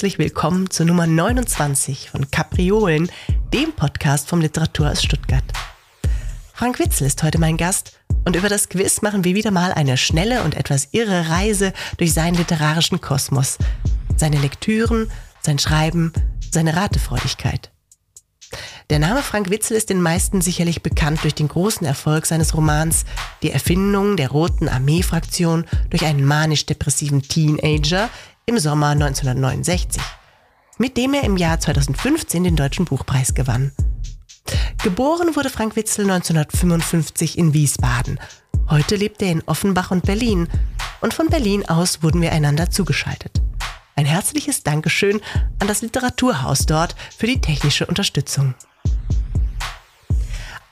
herzlich willkommen zur Nummer 29 von Kapriolen, dem Podcast vom Literatur aus Stuttgart. Frank Witzel ist heute mein Gast und über das Quiz machen wir wieder mal eine schnelle und etwas irre Reise durch seinen literarischen Kosmos, seine Lektüren, sein Schreiben, seine Ratefreudigkeit. Der Name Frank Witzel ist den meisten sicherlich bekannt durch den großen Erfolg seines Romans Die Erfindung der Roten Armee-Fraktion durch einen manisch-depressiven Teenager im Sommer 1969, mit dem er im Jahr 2015 den Deutschen Buchpreis gewann. Geboren wurde Frank Witzel 1955 in Wiesbaden. Heute lebt er in Offenbach und Berlin und von Berlin aus wurden wir einander zugeschaltet. Ein herzliches Dankeschön an das Literaturhaus dort für die technische Unterstützung.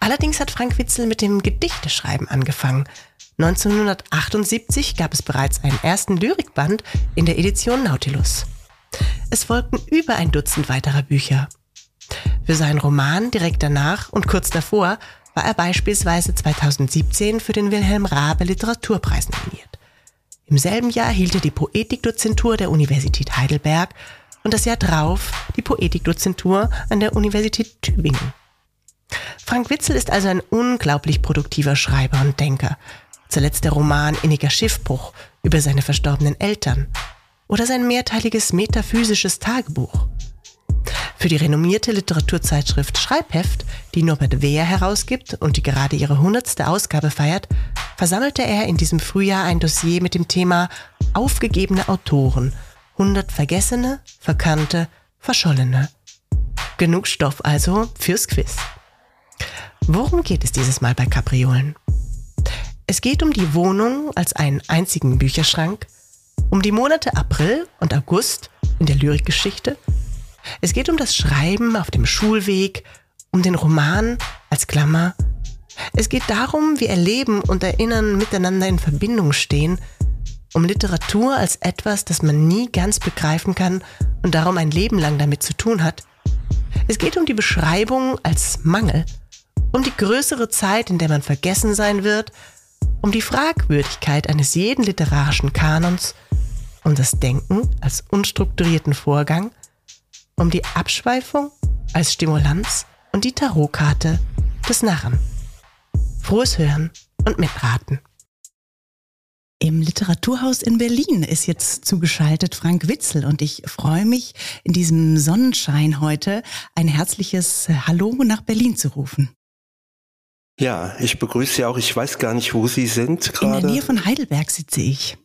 Allerdings hat Frank Witzel mit dem Gedichteschreiben angefangen. 1978 gab es bereits einen ersten Lyrikband in der Edition Nautilus. Es folgten über ein Dutzend weiterer Bücher. Für seinen Roman direkt danach und kurz davor war er beispielsweise 2017 für den Wilhelm Raabe Literaturpreis nominiert. Im selben Jahr hielt er die Poetikdozentur der Universität Heidelberg und das Jahr drauf die Poetikdozentur an der Universität Tübingen. Frank Witzel ist also ein unglaublich produktiver Schreiber und Denker. Zuletzt der Roman Inniger Schiffbruch über seine verstorbenen Eltern oder sein mehrteiliges metaphysisches Tagebuch. Für die renommierte Literaturzeitschrift Schreibheft, die Norbert Wehr herausgibt und die gerade ihre hundertste Ausgabe feiert, versammelte er in diesem Frühjahr ein Dossier mit dem Thema Aufgegebene Autoren, 100 vergessene, verkannte, verschollene. Genug Stoff also fürs Quiz. Worum geht es dieses Mal bei Kapriolen? Es geht um die Wohnung als einen einzigen Bücherschrank, um die Monate April und August in der Lyrikgeschichte. Es geht um das Schreiben auf dem Schulweg, um den Roman als Klammer. Es geht darum, wie Erleben und Erinnern miteinander in Verbindung stehen, um Literatur als etwas, das man nie ganz begreifen kann und darum ein Leben lang damit zu tun hat. Es geht um die Beschreibung als Mangel um die größere Zeit, in der man vergessen sein wird, um die Fragwürdigkeit eines jeden literarischen Kanons, um das Denken als unstrukturierten Vorgang, um die Abschweifung als Stimulanz und die Tarotkarte des Narren. Frohes Hören und Mitraten. Im Literaturhaus in Berlin ist jetzt zugeschaltet Frank Witzel und ich freue mich, in diesem Sonnenschein heute ein herzliches Hallo nach Berlin zu rufen. Ja, ich begrüße Sie auch. Ich weiß gar nicht, wo Sie sind gerade. In der Nähe von Heidelberg sitze ich.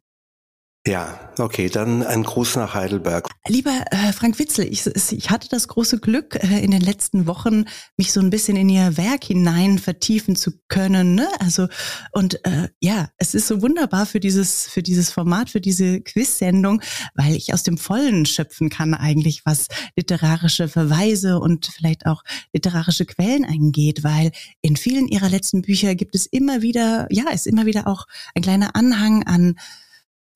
Ja, okay, dann ein Gruß nach Heidelberg. Lieber äh, Frank Witzel, ich, ich hatte das große Glück, äh, in den letzten Wochen mich so ein bisschen in Ihr Werk hinein vertiefen zu können. Ne? Also und äh, ja, es ist so wunderbar für dieses für dieses Format, für diese Quiz-Sendung, weil ich aus dem Vollen schöpfen kann eigentlich, was literarische Verweise und vielleicht auch literarische Quellen angeht, weil in vielen Ihrer letzten Bücher gibt es immer wieder, ja, ist immer wieder auch ein kleiner Anhang an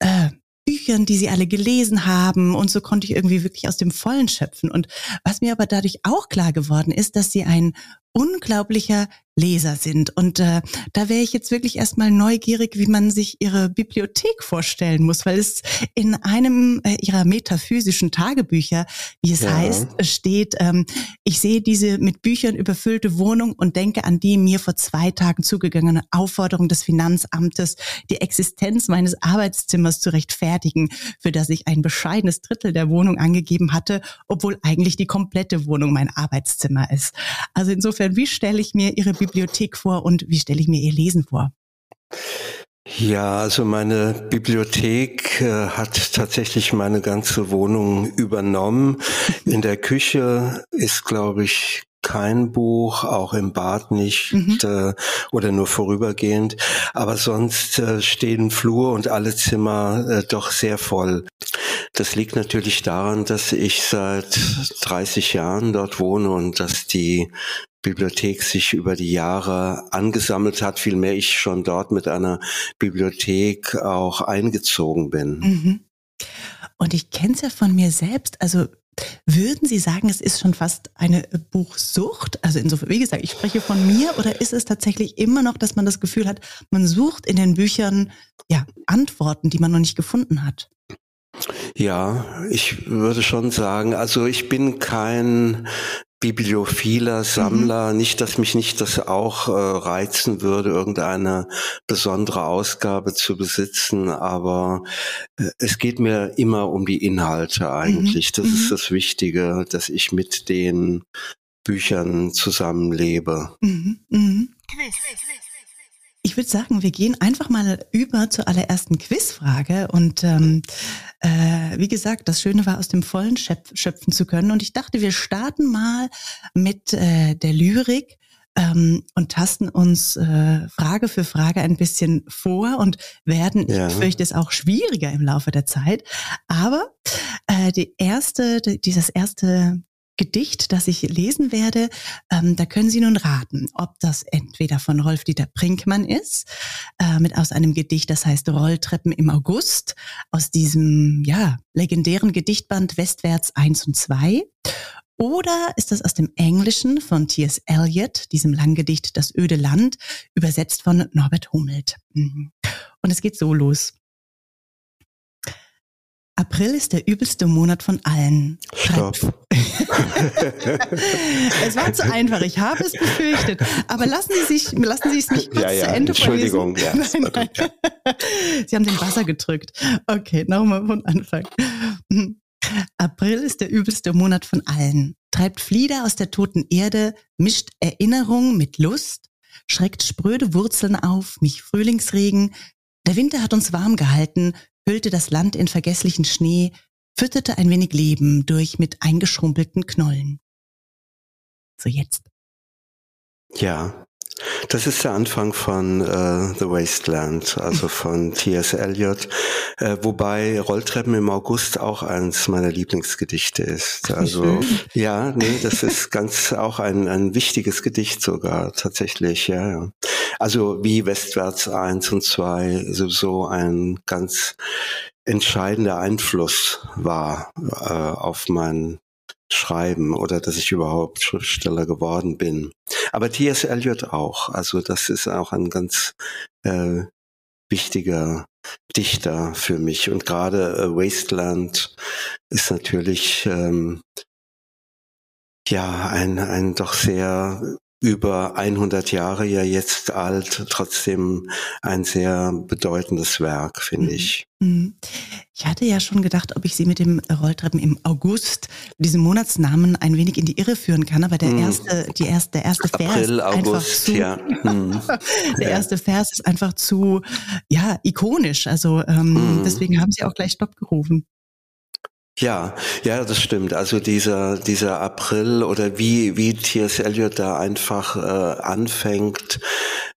äh, Büchern, die sie alle gelesen haben. Und so konnte ich irgendwie wirklich aus dem Vollen schöpfen. Und was mir aber dadurch auch klar geworden ist, dass sie ein unglaublicher Leser sind. Und äh, da wäre ich jetzt wirklich erstmal neugierig, wie man sich ihre Bibliothek vorstellen muss, weil es in einem äh, ihrer metaphysischen Tagebücher, wie es ja. heißt, steht, ähm, ich sehe diese mit Büchern überfüllte Wohnung und denke an die mir vor zwei Tagen zugegangene Aufforderung des Finanzamtes, die Existenz meines Arbeitszimmers zu rechtfertigen, für das ich ein bescheidenes Drittel der Wohnung angegeben hatte, obwohl eigentlich die komplette Wohnung mein Arbeitszimmer ist. Also insofern, wie stelle ich mir Ihre Bibliothek Bibliothek vor und wie stelle ich mir Ihr Lesen vor? Ja, also meine Bibliothek äh, hat tatsächlich meine ganze Wohnung übernommen. In der Küche ist, glaube ich, kein Buch, auch im Bad nicht mhm. äh, oder nur vorübergehend. Aber sonst äh, stehen Flur und alle Zimmer äh, doch sehr voll. Das liegt natürlich daran, dass ich seit 30 Jahren dort wohne und dass die Bibliothek sich über die Jahre angesammelt hat, vielmehr ich schon dort mit einer Bibliothek auch eingezogen bin. Mhm. Und ich kenne es ja von mir selbst. Also würden Sie sagen, es ist schon fast eine Buchsucht? Also insofern, wie gesagt, ich spreche von mir oder ist es tatsächlich immer noch, dass man das Gefühl hat, man sucht in den Büchern ja Antworten, die man noch nicht gefunden hat? Ja, ich würde schon sagen, also ich bin kein bibliophiler Sammler, mhm. nicht, dass mich nicht das auch äh, reizen würde, irgendeine besondere Ausgabe zu besitzen, aber äh, es geht mir immer um die Inhalte eigentlich. Mhm. Das mhm. ist das Wichtige, dass ich mit den Büchern zusammenlebe. Mhm. Ich würde sagen, wir gehen einfach mal über zur allerersten Quizfrage. Und ähm, äh, wie gesagt, das Schöne war, aus dem Vollen schöpf schöpfen zu können. Und ich dachte, wir starten mal mit äh, der Lyrik ähm, und tasten uns äh, Frage für Frage ein bisschen vor und werden, ja. ich fürchte es auch schwieriger im Laufe der Zeit. Aber äh, die erste, die, dieses erste Gedicht, das ich lesen werde, ähm, da können Sie nun raten, ob das entweder von Rolf-Dieter Brinkmann ist, äh, mit aus einem Gedicht, das heißt Rolltreppen im August, aus diesem, ja, legendären Gedichtband Westwärts 1 und 2. Oder ist das aus dem Englischen von T.S. Eliot, diesem Langgedicht Das öde Land, übersetzt von Norbert Hummelt. Mhm. Und es geht so los. April ist der übelste Monat von allen. Stopp. es war zu einfach, ich habe es befürchtet. Aber lassen Sie sich, lassen Sie es nicht kurz ja, ja. zu Ende Entschuldigung, ja. Nein, nein. Sie haben den Buzzer gedrückt. Okay, nochmal von Anfang. April ist der übelste Monat von allen. Treibt Flieder aus der toten Erde, mischt Erinnerung mit Lust, schreckt spröde Wurzeln auf, mich Frühlingsregen. Der Winter hat uns warm gehalten, hüllte das Land in vergesslichen Schnee, fütterte ein wenig Leben durch mit eingeschrumpelten Knollen. So jetzt. Ja, das ist der Anfang von äh, The Wasteland, also von T.S. Eliot, äh, wobei Rolltreppen im August auch eines meiner Lieblingsgedichte ist. Also ja, nee, das ist ganz auch ein, ein wichtiges Gedicht sogar tatsächlich, ja. ja. Also wie Westwärts eins und zwei sowieso ein ganz entscheidender Einfluss war äh, auf mein Schreiben oder dass ich überhaupt Schriftsteller geworden bin. Aber T.S. Eliot auch. Also das ist auch ein ganz äh, wichtiger Dichter für mich. Und gerade äh, Wasteland ist natürlich ähm, ja ein, ein doch sehr über 100 Jahre ja jetzt alt, trotzdem ein sehr bedeutendes Werk, finde mhm. ich. Mhm. Ich hatte ja schon gedacht, ob ich Sie mit dem Rolltreppen im August, diesem Monatsnamen, ein wenig in die Irre führen kann, aber der mhm. erste, die erste, der erste Vers April, August, zu, ja. Mhm. der erste Vers ist einfach zu, ja, ikonisch. Also ähm, deswegen haben Sie auch gleich Stopp gerufen. Ja, ja, das stimmt. Also dieser dieser April oder wie wie T.S. Eliot da einfach äh, anfängt,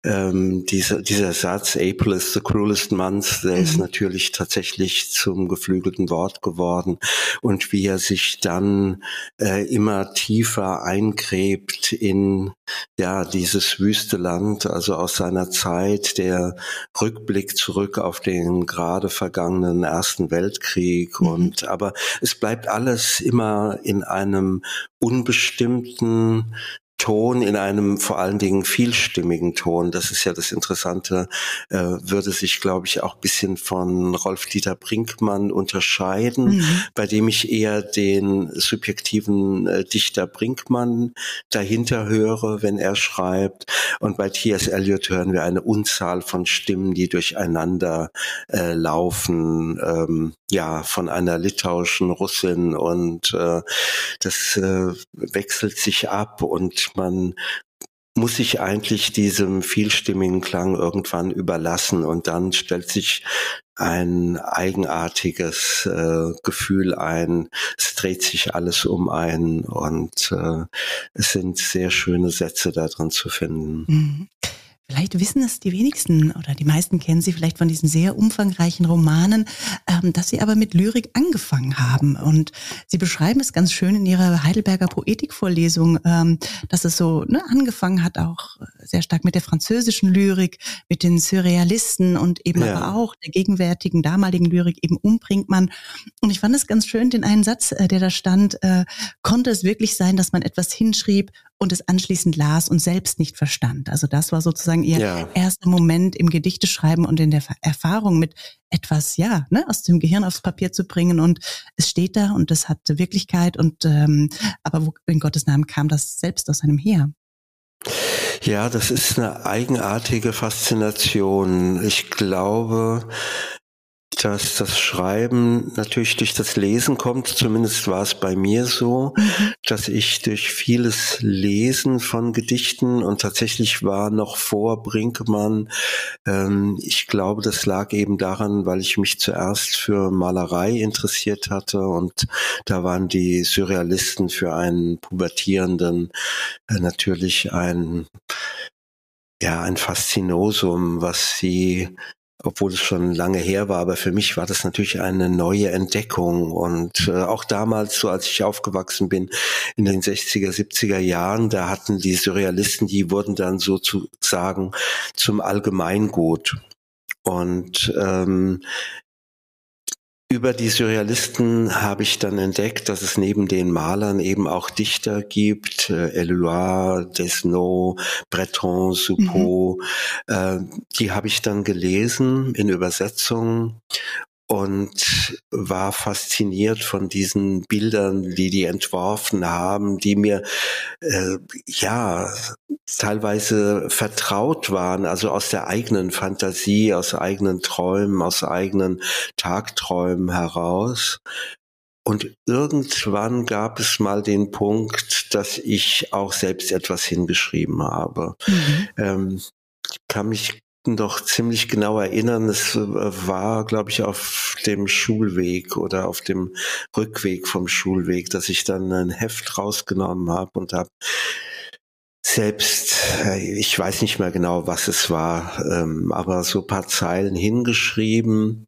ähm, dieser dieser Satz April is the cruelest month, der mhm. ist natürlich tatsächlich zum geflügelten Wort geworden und wie er sich dann äh, immer tiefer eingräbt in ja dieses wüste Land, also aus seiner Zeit der Rückblick zurück auf den gerade vergangenen Ersten Weltkrieg mhm. und aber es bleibt alles immer in einem unbestimmten Ton in einem vor allen Dingen vielstimmigen Ton. Das ist ja das Interessante, äh, würde sich, glaube ich, auch bisschen von Rolf-Dieter Brinkmann unterscheiden, mhm. bei dem ich eher den subjektiven äh, Dichter Brinkmann dahinter höre, wenn er schreibt. Und bei T.S. Eliot hören wir eine Unzahl von Stimmen, die durcheinander äh, laufen, ähm, ja, von einer litauischen Russin und äh, das äh, wechselt sich ab und man muss sich eigentlich diesem vielstimmigen Klang irgendwann überlassen und dann stellt sich ein eigenartiges äh, Gefühl ein. Es dreht sich alles um ein und äh, es sind sehr schöne Sätze da drin zu finden. Mhm. Vielleicht wissen es die wenigsten oder die meisten kennen sie vielleicht von diesen sehr umfangreichen Romanen, ähm, dass sie aber mit Lyrik angefangen haben. Und sie beschreiben es ganz schön in ihrer Heidelberger Poetikvorlesung, ähm, dass es so ne, angefangen hat, auch sehr stark mit der französischen Lyrik, mit den Surrealisten und eben ja. aber auch der gegenwärtigen, damaligen Lyrik eben umbringt man. Und ich fand es ganz schön, den einen Satz, äh, der da stand, äh, konnte es wirklich sein, dass man etwas hinschrieb und es anschließend las und selbst nicht verstand. Also das war sozusagen ihr ja. erster Moment im Gedichteschreiben und in der Erfahrung mit etwas, ja, ne, aus dem Gehirn aufs Papier zu bringen und es steht da und es hat Wirklichkeit und ähm, aber wo, in Gottes Namen kam das selbst aus einem her? Ja, das ist eine eigenartige Faszination. Ich glaube, dass das Schreiben natürlich durch das Lesen kommt. Zumindest war es bei mir so, mhm. dass ich durch vieles Lesen von Gedichten und tatsächlich war noch vor Brinkmann, ähm, ich glaube, das lag eben daran, weil ich mich zuerst für Malerei interessiert hatte und da waren die Surrealisten für einen Pubertierenden äh, natürlich ein ja, ein Faszinosum, was sie obwohl es schon lange her war, aber für mich war das natürlich eine neue Entdeckung. Und äh, auch damals, so als ich aufgewachsen bin, in den 60er, 70er Jahren, da hatten die Surrealisten, die wurden dann sozusagen zum Allgemeingut. Und ähm, über die Surrealisten habe ich dann entdeckt, dass es neben den Malern eben auch Dichter gibt, äh, Eluard, Desnos, Breton, Soupeau. Mhm. Äh, die habe ich dann gelesen in Übersetzung und war fasziniert von diesen Bildern, die die entworfen haben, die mir äh, ja teilweise vertraut waren, also aus der eigenen Fantasie, aus eigenen Träumen, aus eigenen Tagträumen heraus. Und irgendwann gab es mal den Punkt, dass ich auch selbst etwas hingeschrieben habe. Mhm. Ähm, ich kann mich noch ziemlich genau erinnern. Es äh, war, glaube ich, auf dem Schulweg oder auf dem Rückweg vom Schulweg, dass ich dann ein Heft rausgenommen habe und habe selbst, äh, ich weiß nicht mehr genau, was es war, ähm, aber so paar Zeilen hingeschrieben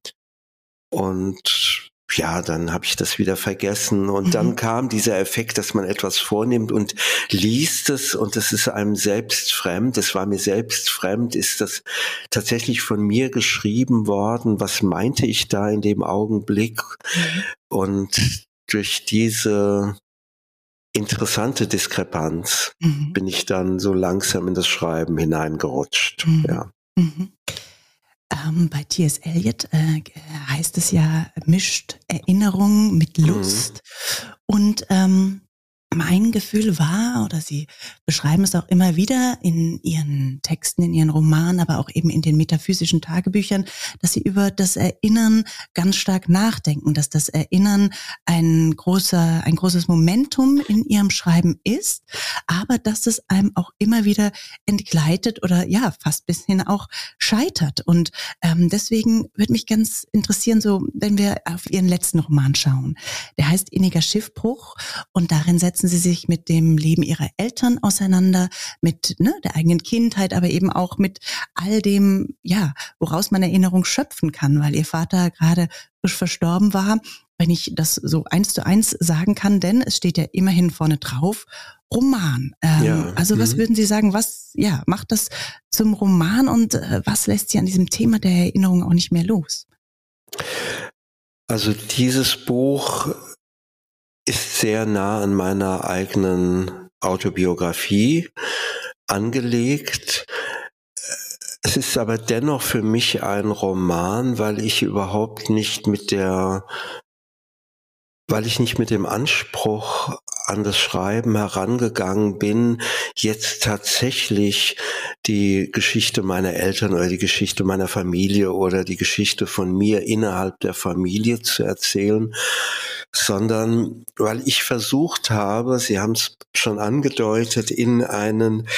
und ja, dann habe ich das wieder vergessen. Und mhm. dann kam dieser Effekt, dass man etwas vornimmt und liest es und das ist einem selbst fremd. Es war mir selbst fremd. Ist das tatsächlich von mir geschrieben worden? Was meinte ich da in dem Augenblick? Mhm. Und durch diese interessante Diskrepanz mhm. bin ich dann so langsam in das Schreiben hineingerutscht. Mhm. Ja. Ähm, bei T.S. Eliot äh, heißt es ja, mischt Erinnerung mit mhm. Lust. Mhm. Und ähm, mein Gefühl war, oder Sie beschreiben es auch immer wieder in Ihren Texten, in Ihren Romanen, aber auch eben in den metaphysischen Tagebüchern, dass Sie über das Erinnern ganz stark nachdenken, dass das Erinnern ein großer, ein großes Momentum in Ihrem Schreiben ist, aber dass es einem auch immer wieder entgleitet oder ja, fast bis hin auch scheitert. Und ähm, deswegen würde mich ganz interessieren, so wenn wir auf Ihren letzten Roman schauen. Der heißt Inniger Schiffbruch und darin setzen setzen sie sich mit dem Leben ihrer Eltern auseinander, mit ne, der eigenen Kindheit, aber eben auch mit all dem, ja, woraus man Erinnerung schöpfen kann, weil ihr Vater gerade frisch verstorben war. Wenn ich das so eins zu eins sagen kann, denn es steht ja immerhin vorne drauf, Roman. Ähm, ja. Also was mhm. würden Sie sagen, was ja macht das zum Roman und äh, was lässt Sie an diesem Thema der Erinnerung auch nicht mehr los? Also dieses Buch ist sehr nah an meiner eigenen Autobiografie angelegt. Es ist aber dennoch für mich ein Roman, weil ich überhaupt nicht mit der weil ich nicht mit dem Anspruch an das Schreiben herangegangen bin, jetzt tatsächlich die Geschichte meiner Eltern oder die Geschichte meiner Familie oder die Geschichte von mir innerhalb der Familie zu erzählen, sondern weil ich versucht habe, Sie haben es schon angedeutet, in einen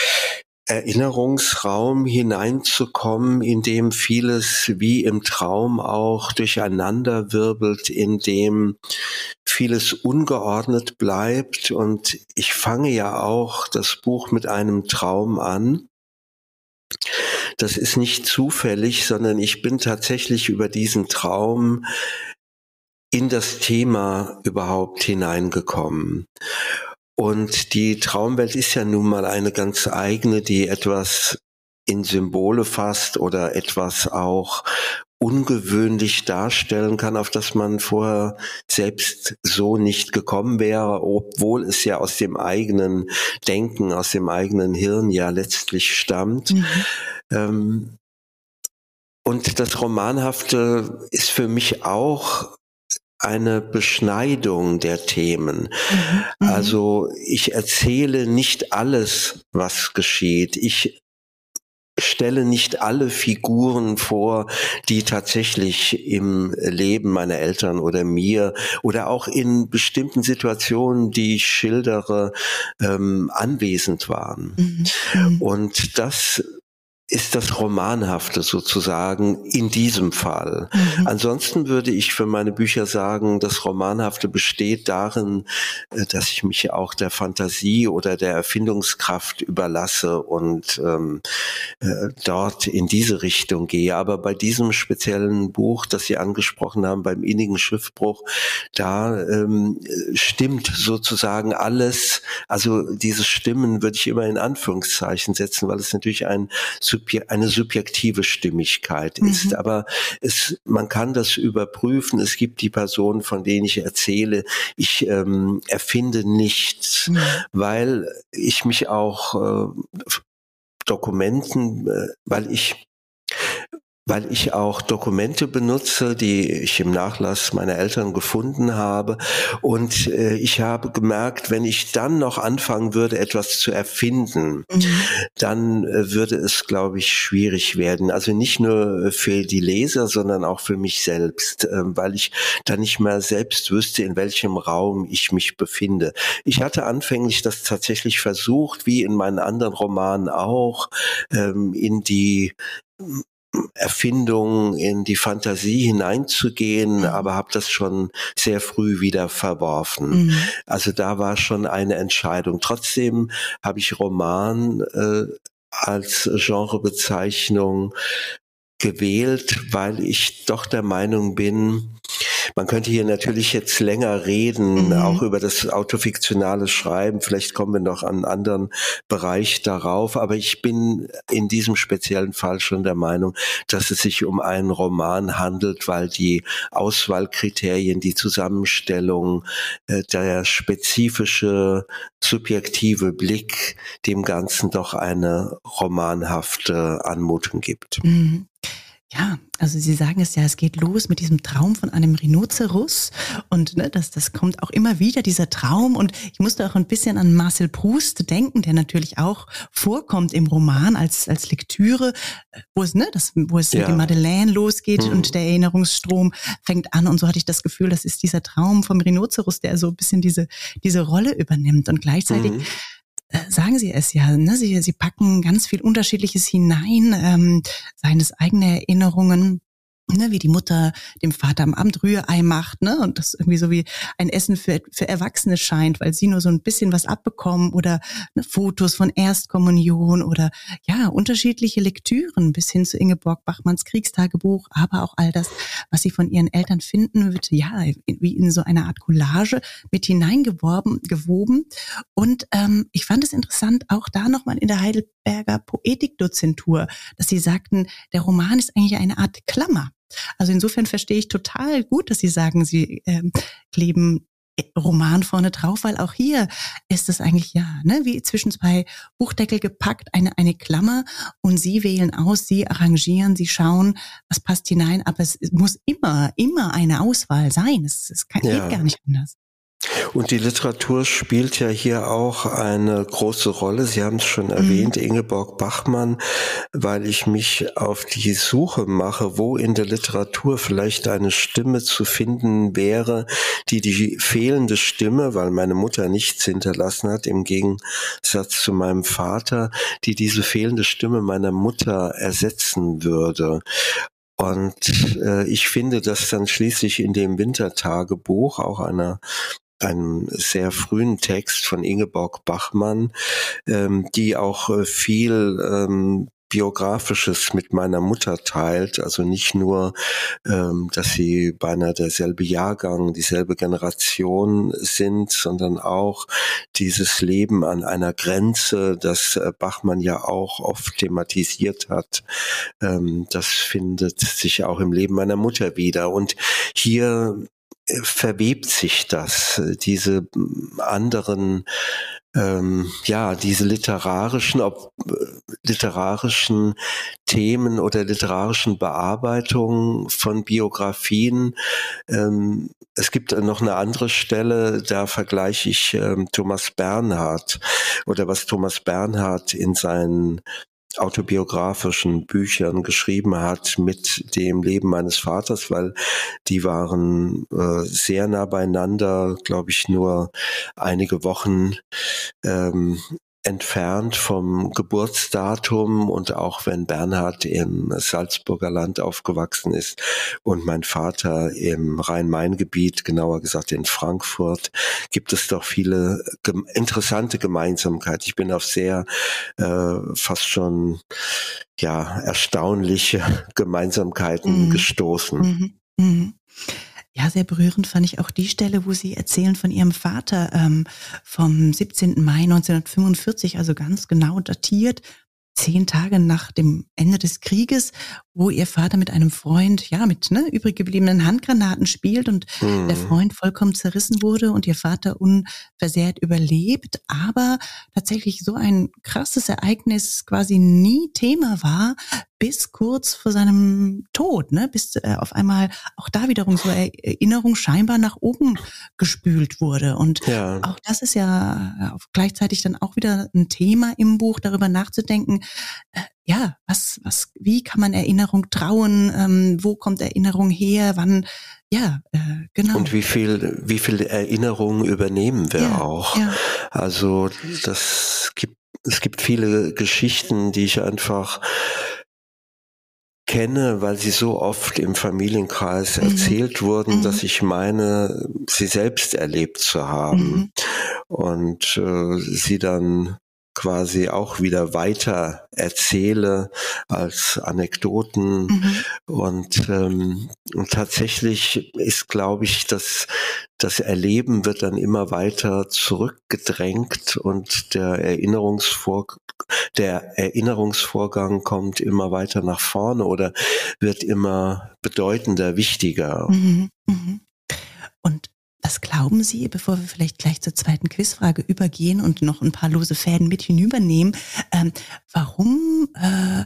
Erinnerungsraum hineinzukommen, in dem vieles wie im Traum auch durcheinander wirbelt, in dem vieles ungeordnet bleibt. Und ich fange ja auch das Buch mit einem Traum an. Das ist nicht zufällig, sondern ich bin tatsächlich über diesen Traum in das Thema überhaupt hineingekommen. Und die Traumwelt ist ja nun mal eine ganz eigene, die etwas in Symbole fasst oder etwas auch ungewöhnlich darstellen kann, auf das man vorher selbst so nicht gekommen wäre, obwohl es ja aus dem eigenen Denken, aus dem eigenen Hirn ja letztlich stammt. Mhm. Ähm, und das Romanhafte ist für mich auch eine Beschneidung der Themen. Mhm. mhm. Also ich erzähle nicht alles, was geschieht. Ich stelle nicht alle Figuren vor, die tatsächlich im Leben meiner Eltern oder mir oder auch in bestimmten Situationen, die ich schildere, ähm, anwesend waren. Mhm. mhm. Und das ist das Romanhafte sozusagen in diesem Fall. Mhm. Ansonsten würde ich für meine Bücher sagen, das Romanhafte besteht darin, äh, dass ich mich auch der Fantasie oder der Erfindungskraft überlasse und ähm, äh, dort in diese Richtung gehe. Aber bei diesem speziellen Buch, das Sie angesprochen haben, beim innigen Schiffbruch, da ähm, stimmt sozusagen alles. Also diese Stimmen würde ich immer in Anführungszeichen setzen, weil es natürlich ein eine subjektive Stimmigkeit mhm. ist. Aber es, man kann das überprüfen. Es gibt die Personen, von denen ich erzähle. Ich ähm, erfinde nichts, mhm. weil ich mich auch äh, Dokumenten, äh, weil ich weil ich auch Dokumente benutze, die ich im Nachlass meiner Eltern gefunden habe. Und äh, ich habe gemerkt, wenn ich dann noch anfangen würde, etwas zu erfinden, mhm. dann äh, würde es, glaube ich, schwierig werden. Also nicht nur für die Leser, sondern auch für mich selbst, äh, weil ich dann nicht mehr selbst wüsste, in welchem Raum ich mich befinde. Ich hatte anfänglich das tatsächlich versucht, wie in meinen anderen Romanen auch, ähm, in die Erfindung, in die Fantasie hineinzugehen, mhm. aber habe das schon sehr früh wieder verworfen. Mhm. Also da war schon eine Entscheidung. Trotzdem habe ich Roman äh, als Genrebezeichnung gewählt, weil ich doch der Meinung bin, man könnte hier natürlich jetzt länger reden, mhm. auch über das autofiktionale Schreiben. Vielleicht kommen wir noch an einen anderen Bereich darauf. Aber ich bin in diesem speziellen Fall schon der Meinung, dass es sich um einen Roman handelt, weil die Auswahlkriterien, die Zusammenstellung, äh, der spezifische subjektive Blick dem Ganzen doch eine romanhafte Anmutung gibt. Mhm. Ja, also Sie sagen es ja, es geht los mit diesem Traum von einem Rhinoceros und ne, das, das kommt auch immer wieder, dieser Traum und ich musste auch ein bisschen an Marcel Proust denken, der natürlich auch vorkommt im Roman als, als Lektüre, wo es, ne, das, wo es ja. mit dem Madeleine losgeht mhm. und der Erinnerungsstrom fängt an und so hatte ich das Gefühl, das ist dieser Traum vom Rhinoceros, der so ein bisschen diese, diese Rolle übernimmt und gleichzeitig mhm sagen Sie es ja, ne? Sie, Sie packen ganz viel Unterschiedliches hinein, ähm, seien es eigene Erinnerungen, ne, wie die Mutter dem Vater am Abend Rührei macht, ne, und das irgendwie so wie ein Essen für, für Erwachsene scheint, weil sie nur so ein bisschen was abbekommen oder ne, Fotos von Erstkommunion oder ja, unterschiedliche Lektüren bis hin zu Ingeborg Bachmanns Kriegstagebuch, aber auch all das, was sie von ihren Eltern finden, wird ja wie in so einer Art Collage mit hineingeworben, gewoben. Und ähm, ich fand es interessant, auch da nochmal in der Heidelberger Poetikdozentur, dass sie sagten, der Roman ist eigentlich eine Art Klammer. Also insofern verstehe ich total gut, dass Sie sagen, Sie ähm, kleben Roman vorne drauf, weil auch hier ist es eigentlich ja, ne, wie zwischen zwei Buchdeckel gepackt, eine, eine Klammer und Sie wählen aus, Sie arrangieren, Sie schauen, was passt hinein, aber es muss immer, immer eine Auswahl sein. Es, es kann, ja. geht gar nicht anders. Und die Literatur spielt ja hier auch eine große Rolle. Sie haben es schon erwähnt, mhm. Ingeborg Bachmann, weil ich mich auf die Suche mache, wo in der Literatur vielleicht eine Stimme zu finden wäre, die die fehlende Stimme, weil meine Mutter nichts hinterlassen hat, im Gegensatz zu meinem Vater, die diese fehlende Stimme meiner Mutter ersetzen würde. Und äh, ich finde das dann schließlich in dem Wintertagebuch, auch einer einem sehr frühen Text von Ingeborg Bachmann, ähm, die auch äh, viel ähm, Biografisches mit meiner Mutter teilt. Also nicht nur, ähm, dass sie beinahe derselbe Jahrgang, dieselbe Generation sind, sondern auch dieses Leben an einer Grenze, das äh, Bachmann ja auch oft thematisiert hat. Ähm, das findet sich auch im Leben meiner Mutter wieder. Und hier verwebt sich das, diese anderen ähm, ja, diese literarischen, ob, literarischen Themen oder literarischen Bearbeitungen von Biografien. Ähm, es gibt noch eine andere Stelle, da vergleiche ich ähm, Thomas Bernhard oder was Thomas Bernhard in seinen autobiografischen Büchern geschrieben hat mit dem Leben meines Vaters, weil die waren äh, sehr nah beieinander, glaube ich, nur einige Wochen ähm, entfernt vom Geburtsdatum und auch wenn Bernhard im Salzburger Land aufgewachsen ist und mein Vater im Rhein-Main-Gebiet, genauer gesagt in Frankfurt, gibt es doch viele interessante Gemeinsamkeiten. Ich bin auf sehr äh, fast schon ja erstaunliche Gemeinsamkeiten mhm. gestoßen. Mhm. Mhm. Ja, sehr berührend fand ich auch die Stelle, wo Sie erzählen von Ihrem Vater ähm, vom 17. Mai 1945, also ganz genau datiert, zehn Tage nach dem Ende des Krieges, wo ihr Vater mit einem Freund, ja, mit ne, übrig gebliebenen Handgranaten spielt und mhm. der Freund vollkommen zerrissen wurde und ihr Vater unversehrt überlebt, aber tatsächlich so ein krasses Ereignis quasi nie Thema war, bis kurz vor seinem Tod, ne, bis äh, auf einmal auch da wiederum so Erinnerung scheinbar nach oben gespült wurde. Und ja. auch das ist ja äh, gleichzeitig dann auch wieder ein Thema im Buch, darüber nachzudenken, äh, ja, was, was, wie kann man Erinnerung trauen? Ähm, wo kommt Erinnerung her? Wann? Ja, äh, genau. Und wie viel, wie viel Erinnerungen übernehmen wir ja, auch? Ja. Also das gibt, es gibt viele Geschichten, die ich einfach kenne, weil sie so oft im Familienkreis mhm. erzählt wurden, mhm. dass ich meine, sie selbst erlebt zu haben. Mhm. Und äh, sie dann quasi auch wieder weiter erzähle als Anekdoten. Mhm. Und, ähm, und tatsächlich ist, glaube ich, dass das Erleben wird dann immer weiter zurückgedrängt und der Erinnerungsvor der Erinnerungsvorgang kommt immer weiter nach vorne oder wird immer bedeutender, wichtiger. Mhm. Mhm. Und was glauben Sie, bevor wir vielleicht gleich zur zweiten Quizfrage übergehen und noch ein paar lose Fäden mit hinübernehmen, ähm, warum äh,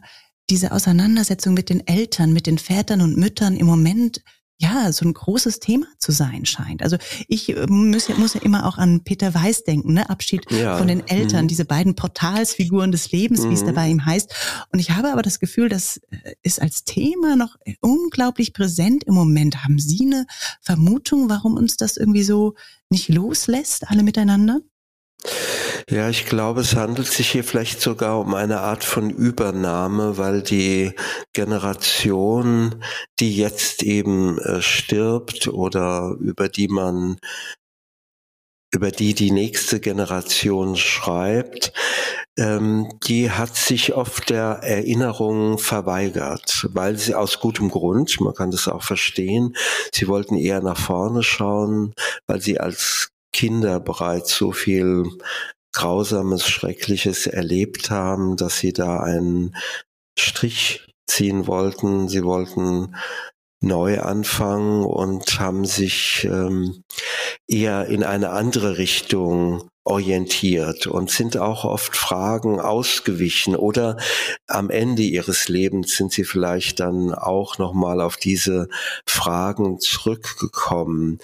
diese Auseinandersetzung mit den Eltern, mit den Vätern und Müttern im Moment ja, so ein großes Thema zu sein scheint. Also ich äh, muss ja, muss ja immer auch an Peter Weiß denken, ne? Abschied ja. von den Eltern, mhm. diese beiden Portalsfiguren des Lebens, mhm. wie es da bei ihm heißt. Und ich habe aber das Gefühl, das äh, ist als Thema noch unglaublich präsent im Moment. Haben Sie eine Vermutung, warum uns das irgendwie so nicht loslässt, alle miteinander? Ja, ich glaube, es handelt sich hier vielleicht sogar um eine Art von Übernahme, weil die Generation, die jetzt eben äh, stirbt oder über die man über die die nächste Generation schreibt, ähm, die hat sich oft der Erinnerung verweigert, weil sie aus gutem Grund, man kann das auch verstehen, sie wollten eher nach vorne schauen, weil sie als Kinder bereits so viel Grausames, Schreckliches erlebt haben, dass sie da einen Strich ziehen wollten. Sie wollten neu anfangen und haben sich ähm, eher in eine andere Richtung orientiert und sind auch oft Fragen ausgewichen oder am Ende ihres Lebens sind sie vielleicht dann auch noch mal auf diese Fragen zurückgekommen.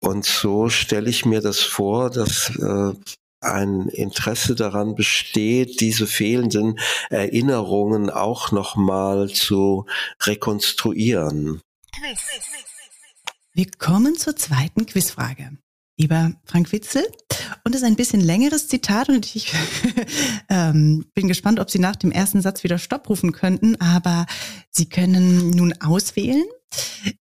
Und so stelle ich mir das vor, dass äh, ein Interesse daran besteht, diese fehlenden Erinnerungen auch nochmal zu rekonstruieren. Wir kommen zur zweiten Quizfrage. Lieber Frank Witzel, und es ist ein bisschen längeres Zitat und ich ähm, bin gespannt, ob Sie nach dem ersten Satz wieder Stopp rufen könnten, aber Sie können nun auswählen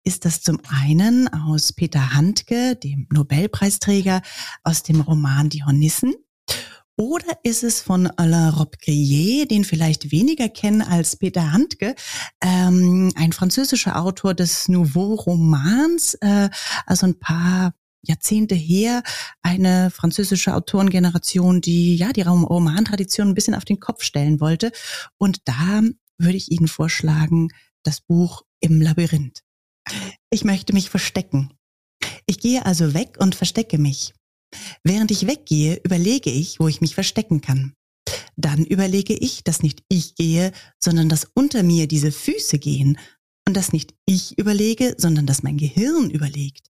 ist das zum einen aus Peter Handke, dem Nobelpreisträger, aus dem Roman Die Hornissen Oder ist es von Alain Robbe-Grillet, den vielleicht weniger kennen als Peter Handke, ähm, ein französischer Autor des Nouveau Romans, äh, also ein paar Jahrzehnte her eine französische Autorengeneration, die ja die Romantradition ein bisschen auf den Kopf stellen wollte. Und da würde ich Ihnen vorschlagen, das Buch Im Labyrinth. Ich möchte mich verstecken. Ich gehe also weg und verstecke mich. Während ich weggehe, überlege ich, wo ich mich verstecken kann. Dann überlege ich, dass nicht ich gehe, sondern dass unter mir diese Füße gehen und dass nicht ich überlege, sondern dass mein Gehirn überlegt.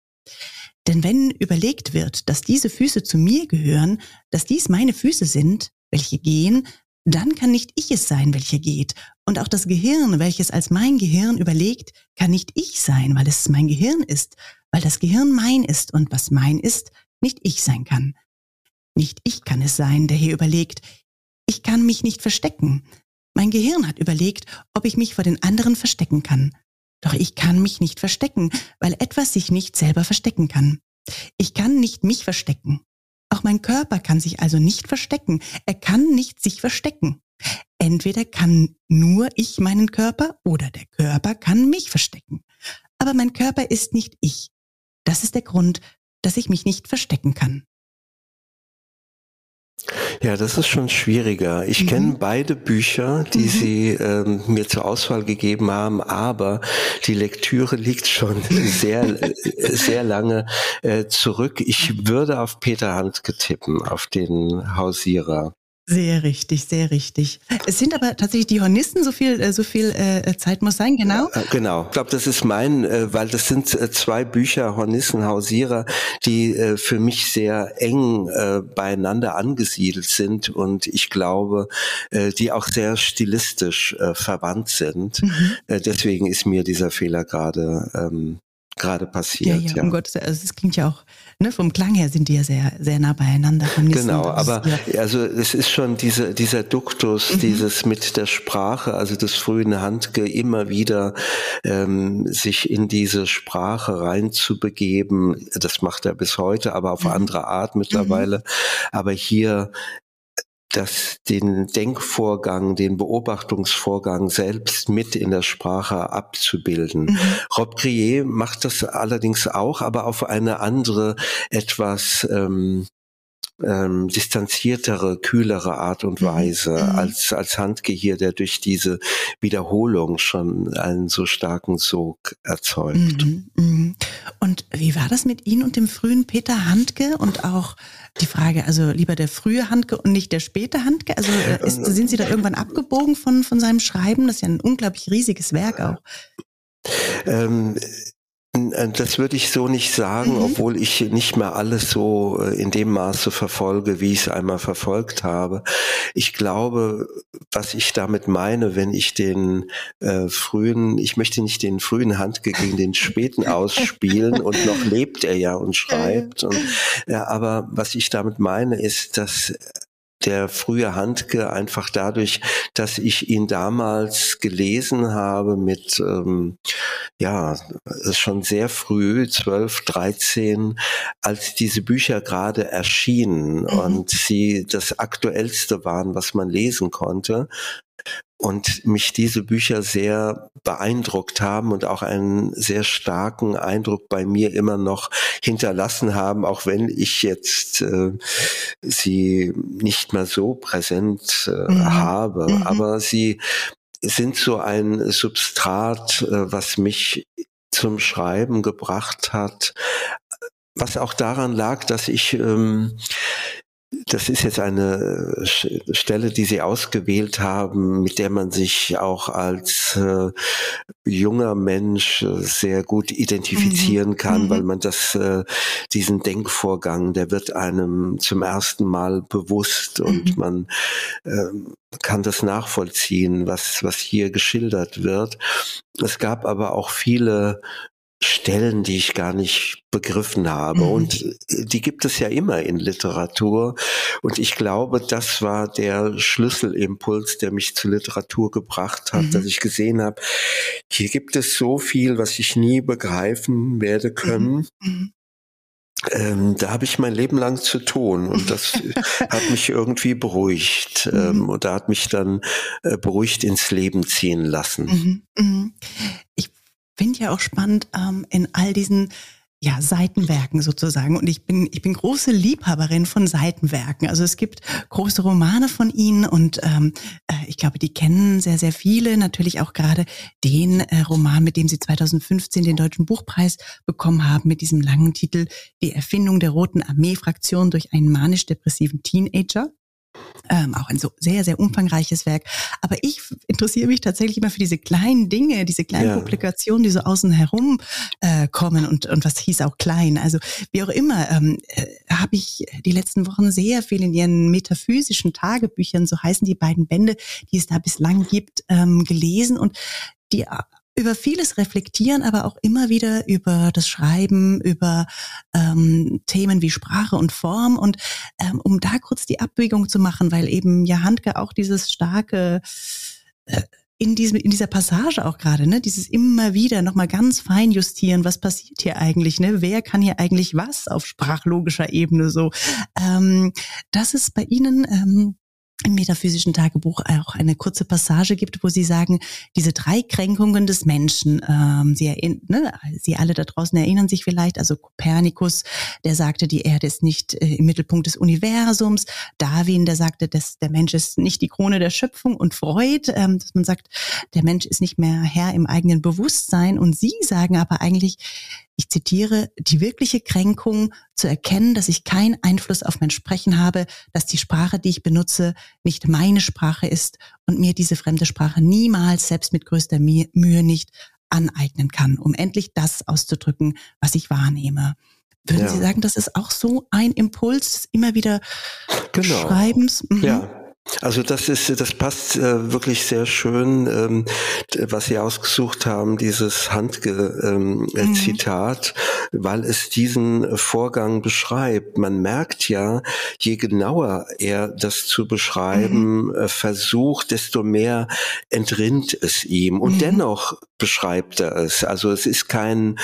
Denn wenn überlegt wird, dass diese Füße zu mir gehören, dass dies meine Füße sind, welche gehen, dann kann nicht ich es sein, welcher geht. Und auch das Gehirn, welches als mein Gehirn überlegt, kann nicht ich sein, weil es mein Gehirn ist, weil das Gehirn mein ist und was mein ist, nicht ich sein kann. Nicht ich kann es sein, der hier überlegt, ich kann mich nicht verstecken. Mein Gehirn hat überlegt, ob ich mich vor den anderen verstecken kann. Doch ich kann mich nicht verstecken, weil etwas sich nicht selber verstecken kann. Ich kann nicht mich verstecken. Auch mein Körper kann sich also nicht verstecken. Er kann nicht sich verstecken. Entweder kann nur ich meinen Körper oder der Körper kann mich verstecken. Aber mein Körper ist nicht ich. Das ist der Grund, dass ich mich nicht verstecken kann. Ja, das ist schon schwieriger. Ich mhm. kenne beide Bücher, die mhm. Sie ähm, mir zur Auswahl gegeben haben, aber die Lektüre liegt schon sehr, sehr lange äh, zurück. Ich würde auf Peter Handke tippen, auf den Hausierer. Sehr richtig, sehr richtig. Es sind aber tatsächlich die Hornissen, so viel, äh, so viel äh, Zeit muss sein, genau? Genau. Ich glaube, das ist mein, äh, weil das sind äh, zwei Bücher, Hornissen, Hausierer, die äh, für mich sehr eng äh, beieinander angesiedelt sind und ich glaube, äh, die auch sehr stilistisch äh, verwandt sind. Mhm. Äh, deswegen ist mir dieser Fehler gerade ähm, gerade passiert. Ja, ja, ja. um Gottes Willen. Also es klingt ja auch, ne, vom Klang her sind die ja sehr, sehr nah beieinander. Genau, aber ja. also es ist schon diese, dieser Duktus, mhm. dieses mit der Sprache, also des frühen Handke immer wieder ähm, sich in diese Sprache reinzubegeben. Das macht er bis heute, aber auf mhm. andere Art mittlerweile. Mhm. Aber hier das den Denkvorgang, den Beobachtungsvorgang selbst mit in der Sprache abzubilden. Mhm. Rob Crier macht das allerdings auch, aber auf eine andere, etwas ähm, ähm, distanziertere, kühlere Art und mhm. Weise mhm. als, als Handke hier, der durch diese Wiederholung schon einen so starken Sog erzeugt. Mhm. Mhm. Und wie war das mit Ihnen und dem frühen Peter Handke und auch die Frage, also lieber der frühe Handke und nicht der späte Handke? Also äh, ist, sind Sie da irgendwann abgebogen von, von seinem Schreiben? Das ist ja ein unglaublich riesiges Werk auch. Ähm, äh, das würde ich so nicht sagen, mhm. obwohl ich nicht mehr alles so äh, in dem Maße verfolge, wie ich es einmal verfolgt habe. Ich glaube, was ich damit meine, wenn ich den äh, frühen, ich möchte nicht den frühen Handke gegen den späten ausspielen und noch lebt er ja und schreibt. Und, ja, aber was ich damit meine, ist, dass der frühe Handke einfach dadurch, dass ich ihn damals gelesen habe mit, ähm, ja, schon sehr früh, 12, 13, als diese Bücher gerade erschienen mhm. und sie das aktuellste waren, was man lesen konnte, und mich diese Bücher sehr beeindruckt haben und auch einen sehr starken Eindruck bei mir immer noch hinterlassen haben, auch wenn ich jetzt äh, sie nicht mehr so präsent äh, mhm. habe. Mhm. Aber sie sind so ein Substrat, äh, was mich zum Schreiben gebracht hat, was auch daran lag, dass ich ähm, das ist jetzt eine äh, Stelle, die Sie ausgewählt haben, mit der man sich auch als äh, junger Mensch äh, sehr gut identifizieren mhm. kann, mhm. weil man das, äh, diesen Denkvorgang, der wird einem zum ersten Mal bewusst und mhm. man äh, kann das nachvollziehen, was, was hier geschildert wird. Es gab aber auch viele Stellen, die ich gar nicht begriffen habe. Mhm. Und äh, die gibt es ja immer in Literatur. Und ich glaube, das war der Schlüsselimpuls, der mich zur Literatur gebracht hat, mhm. dass ich gesehen habe, hier gibt es so viel, was ich nie begreifen werde können. Mhm. mhm. ähm, da habe ich mein Leben lang zu tun und das hat mich irgendwie beruhigt ähm, mhm. und da hat mich dann äh, beruhigt ins Leben ziehen lassen. Mhm. Mhm. Ich finde ja auch spannend ähm, in all diesen ja, Seitenwerken sozusagen. Und ich bin, ich bin große Liebhaberin von Seitenwerken. Also es gibt große Romane von Ihnen und ähm, äh, ich glaube, die kennen sehr, sehr viele. Natürlich auch gerade den äh, Roman, mit dem Sie 2015 den Deutschen Buchpreis bekommen haben, mit diesem langen Titel Die Erfindung der Roten Armee-Fraktion durch einen manisch-depressiven Teenager. Ähm, auch ein so sehr, sehr umfangreiches Werk. Aber ich interessiere mich tatsächlich immer für diese kleinen Dinge, diese kleinen ja. Publikationen, die so außen herum äh, kommen und, und was hieß auch klein. Also wie auch immer, ähm, äh, habe ich die letzten Wochen sehr viel in ihren metaphysischen Tagebüchern, so heißen die beiden Bände, die es da bislang gibt, ähm, gelesen und die über vieles reflektieren, aber auch immer wieder über das Schreiben, über ähm, Themen wie Sprache und Form. Und ähm, um da kurz die Abwägung zu machen, weil eben ja Handke auch dieses starke äh, in diesem in dieser Passage auch gerade, ne, dieses immer wieder nochmal ganz fein justieren, was passiert hier eigentlich, ne, wer kann hier eigentlich was auf sprachlogischer Ebene so. Ähm, das ist bei Ihnen ähm, im metaphysischen Tagebuch auch eine kurze Passage gibt, wo sie sagen, diese drei Kränkungen des Menschen, ähm, sie, ne, sie alle da draußen erinnern sich vielleicht, also Kopernikus, der sagte, die Erde ist nicht äh, im Mittelpunkt des Universums, Darwin, der sagte, dass der Mensch ist nicht die Krone der Schöpfung und Freud, ähm, dass man sagt, der Mensch ist nicht mehr Herr im eigenen Bewusstsein. Und sie sagen aber eigentlich, ich zitiere, die wirkliche Kränkung zu erkennen, dass ich keinen Einfluss auf mein Sprechen habe, dass die Sprache, die ich benutze, nicht meine Sprache ist und mir diese fremde Sprache niemals selbst mit größter Mühe nicht aneignen kann, um endlich das auszudrücken, was ich wahrnehme. Würden ja. Sie sagen, das ist auch so ein Impuls immer wieder genau. Schreibens? Mhm. Ja, also das ist, das passt äh, wirklich sehr schön, ähm, was Sie ausgesucht haben, dieses Handzitat, ähm, mhm. weil es diesen Vorgang beschreibt. Man merkt ja, je genauer er das zu beschreiben mhm. äh, versucht, desto mehr entrinnt es ihm. Und mhm. dennoch beschreibt er es. Also es ist kein,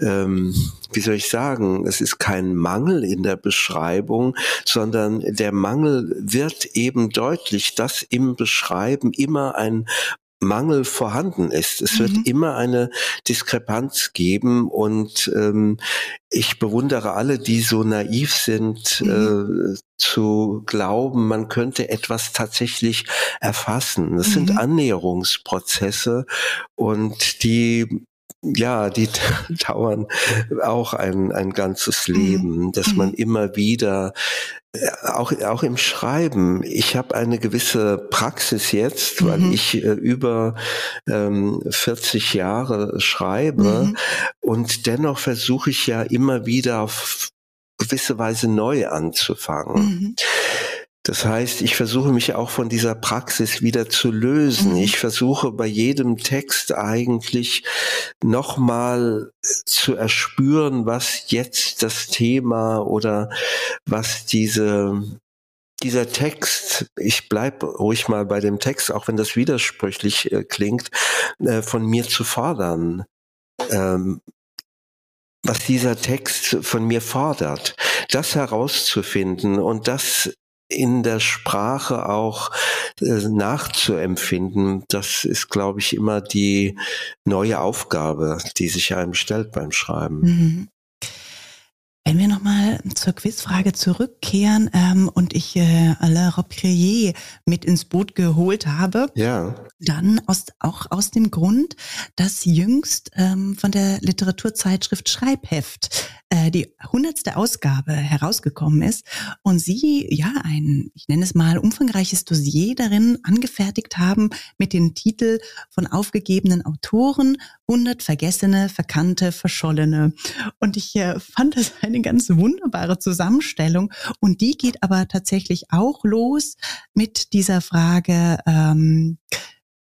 ähm, wie soll ich sagen, es ist kein Mangel in der Beschreibung, sondern der Mangel wird eben deutlich, dass im Beschreiben immer ein Mangel vorhanden ist. Es mhm. wird immer eine Diskrepanz geben und ähm, ich bewundere alle, die so naiv sind, mhm. äh, zu glauben, man könnte etwas tatsächlich erfassen. Das mhm. sind Annäherungsprozesse und die ja, die dauern auch ein, ein ganzes mhm. Leben, dass man mhm. immer wieder äh, auch, auch im Schreiben. Ich habe eine gewisse Praxis jetzt, weil mhm. ich äh, über ähm, 40 Jahre schreibe mhm. und dennoch versuche ich ja immer wieder auf gewisse Weise neu anzufangen. Mhm. Das heißt, ich versuche mich auch von dieser Praxis wieder zu lösen. Mhm. Ich versuche bei jedem Text eigentlich nochmal zu erspüren, was jetzt das Thema oder was diese dieser Text, ich bleib ruhig mal bei dem Text, auch wenn das widersprüchlich äh, klingt, äh, von mir zu fordern. Ähm, was dieser Text von mir fordert, das herauszufinden und das in der Sprache auch äh, nachzuempfinden, das ist, glaube ich, immer die neue Aufgabe, die sich einem stellt beim Schreiben. Mhm. Wenn wir nochmal zur Quizfrage zurückkehren ähm, und ich äh, Alain Robbe mit ins Boot geholt habe, ja. dann aus, auch aus dem Grund, dass jüngst ähm, von der Literaturzeitschrift Schreibheft äh, die hundertste Ausgabe herausgekommen ist und Sie ja ein, ich nenne es mal, umfangreiches Dossier darin angefertigt haben mit dem Titel von aufgegebenen Autoren 100 vergessene, verkannte, verschollene. Und ich äh, fand das eine ganz wunderbare Zusammenstellung und die geht aber tatsächlich auch los mit dieser Frage, ähm,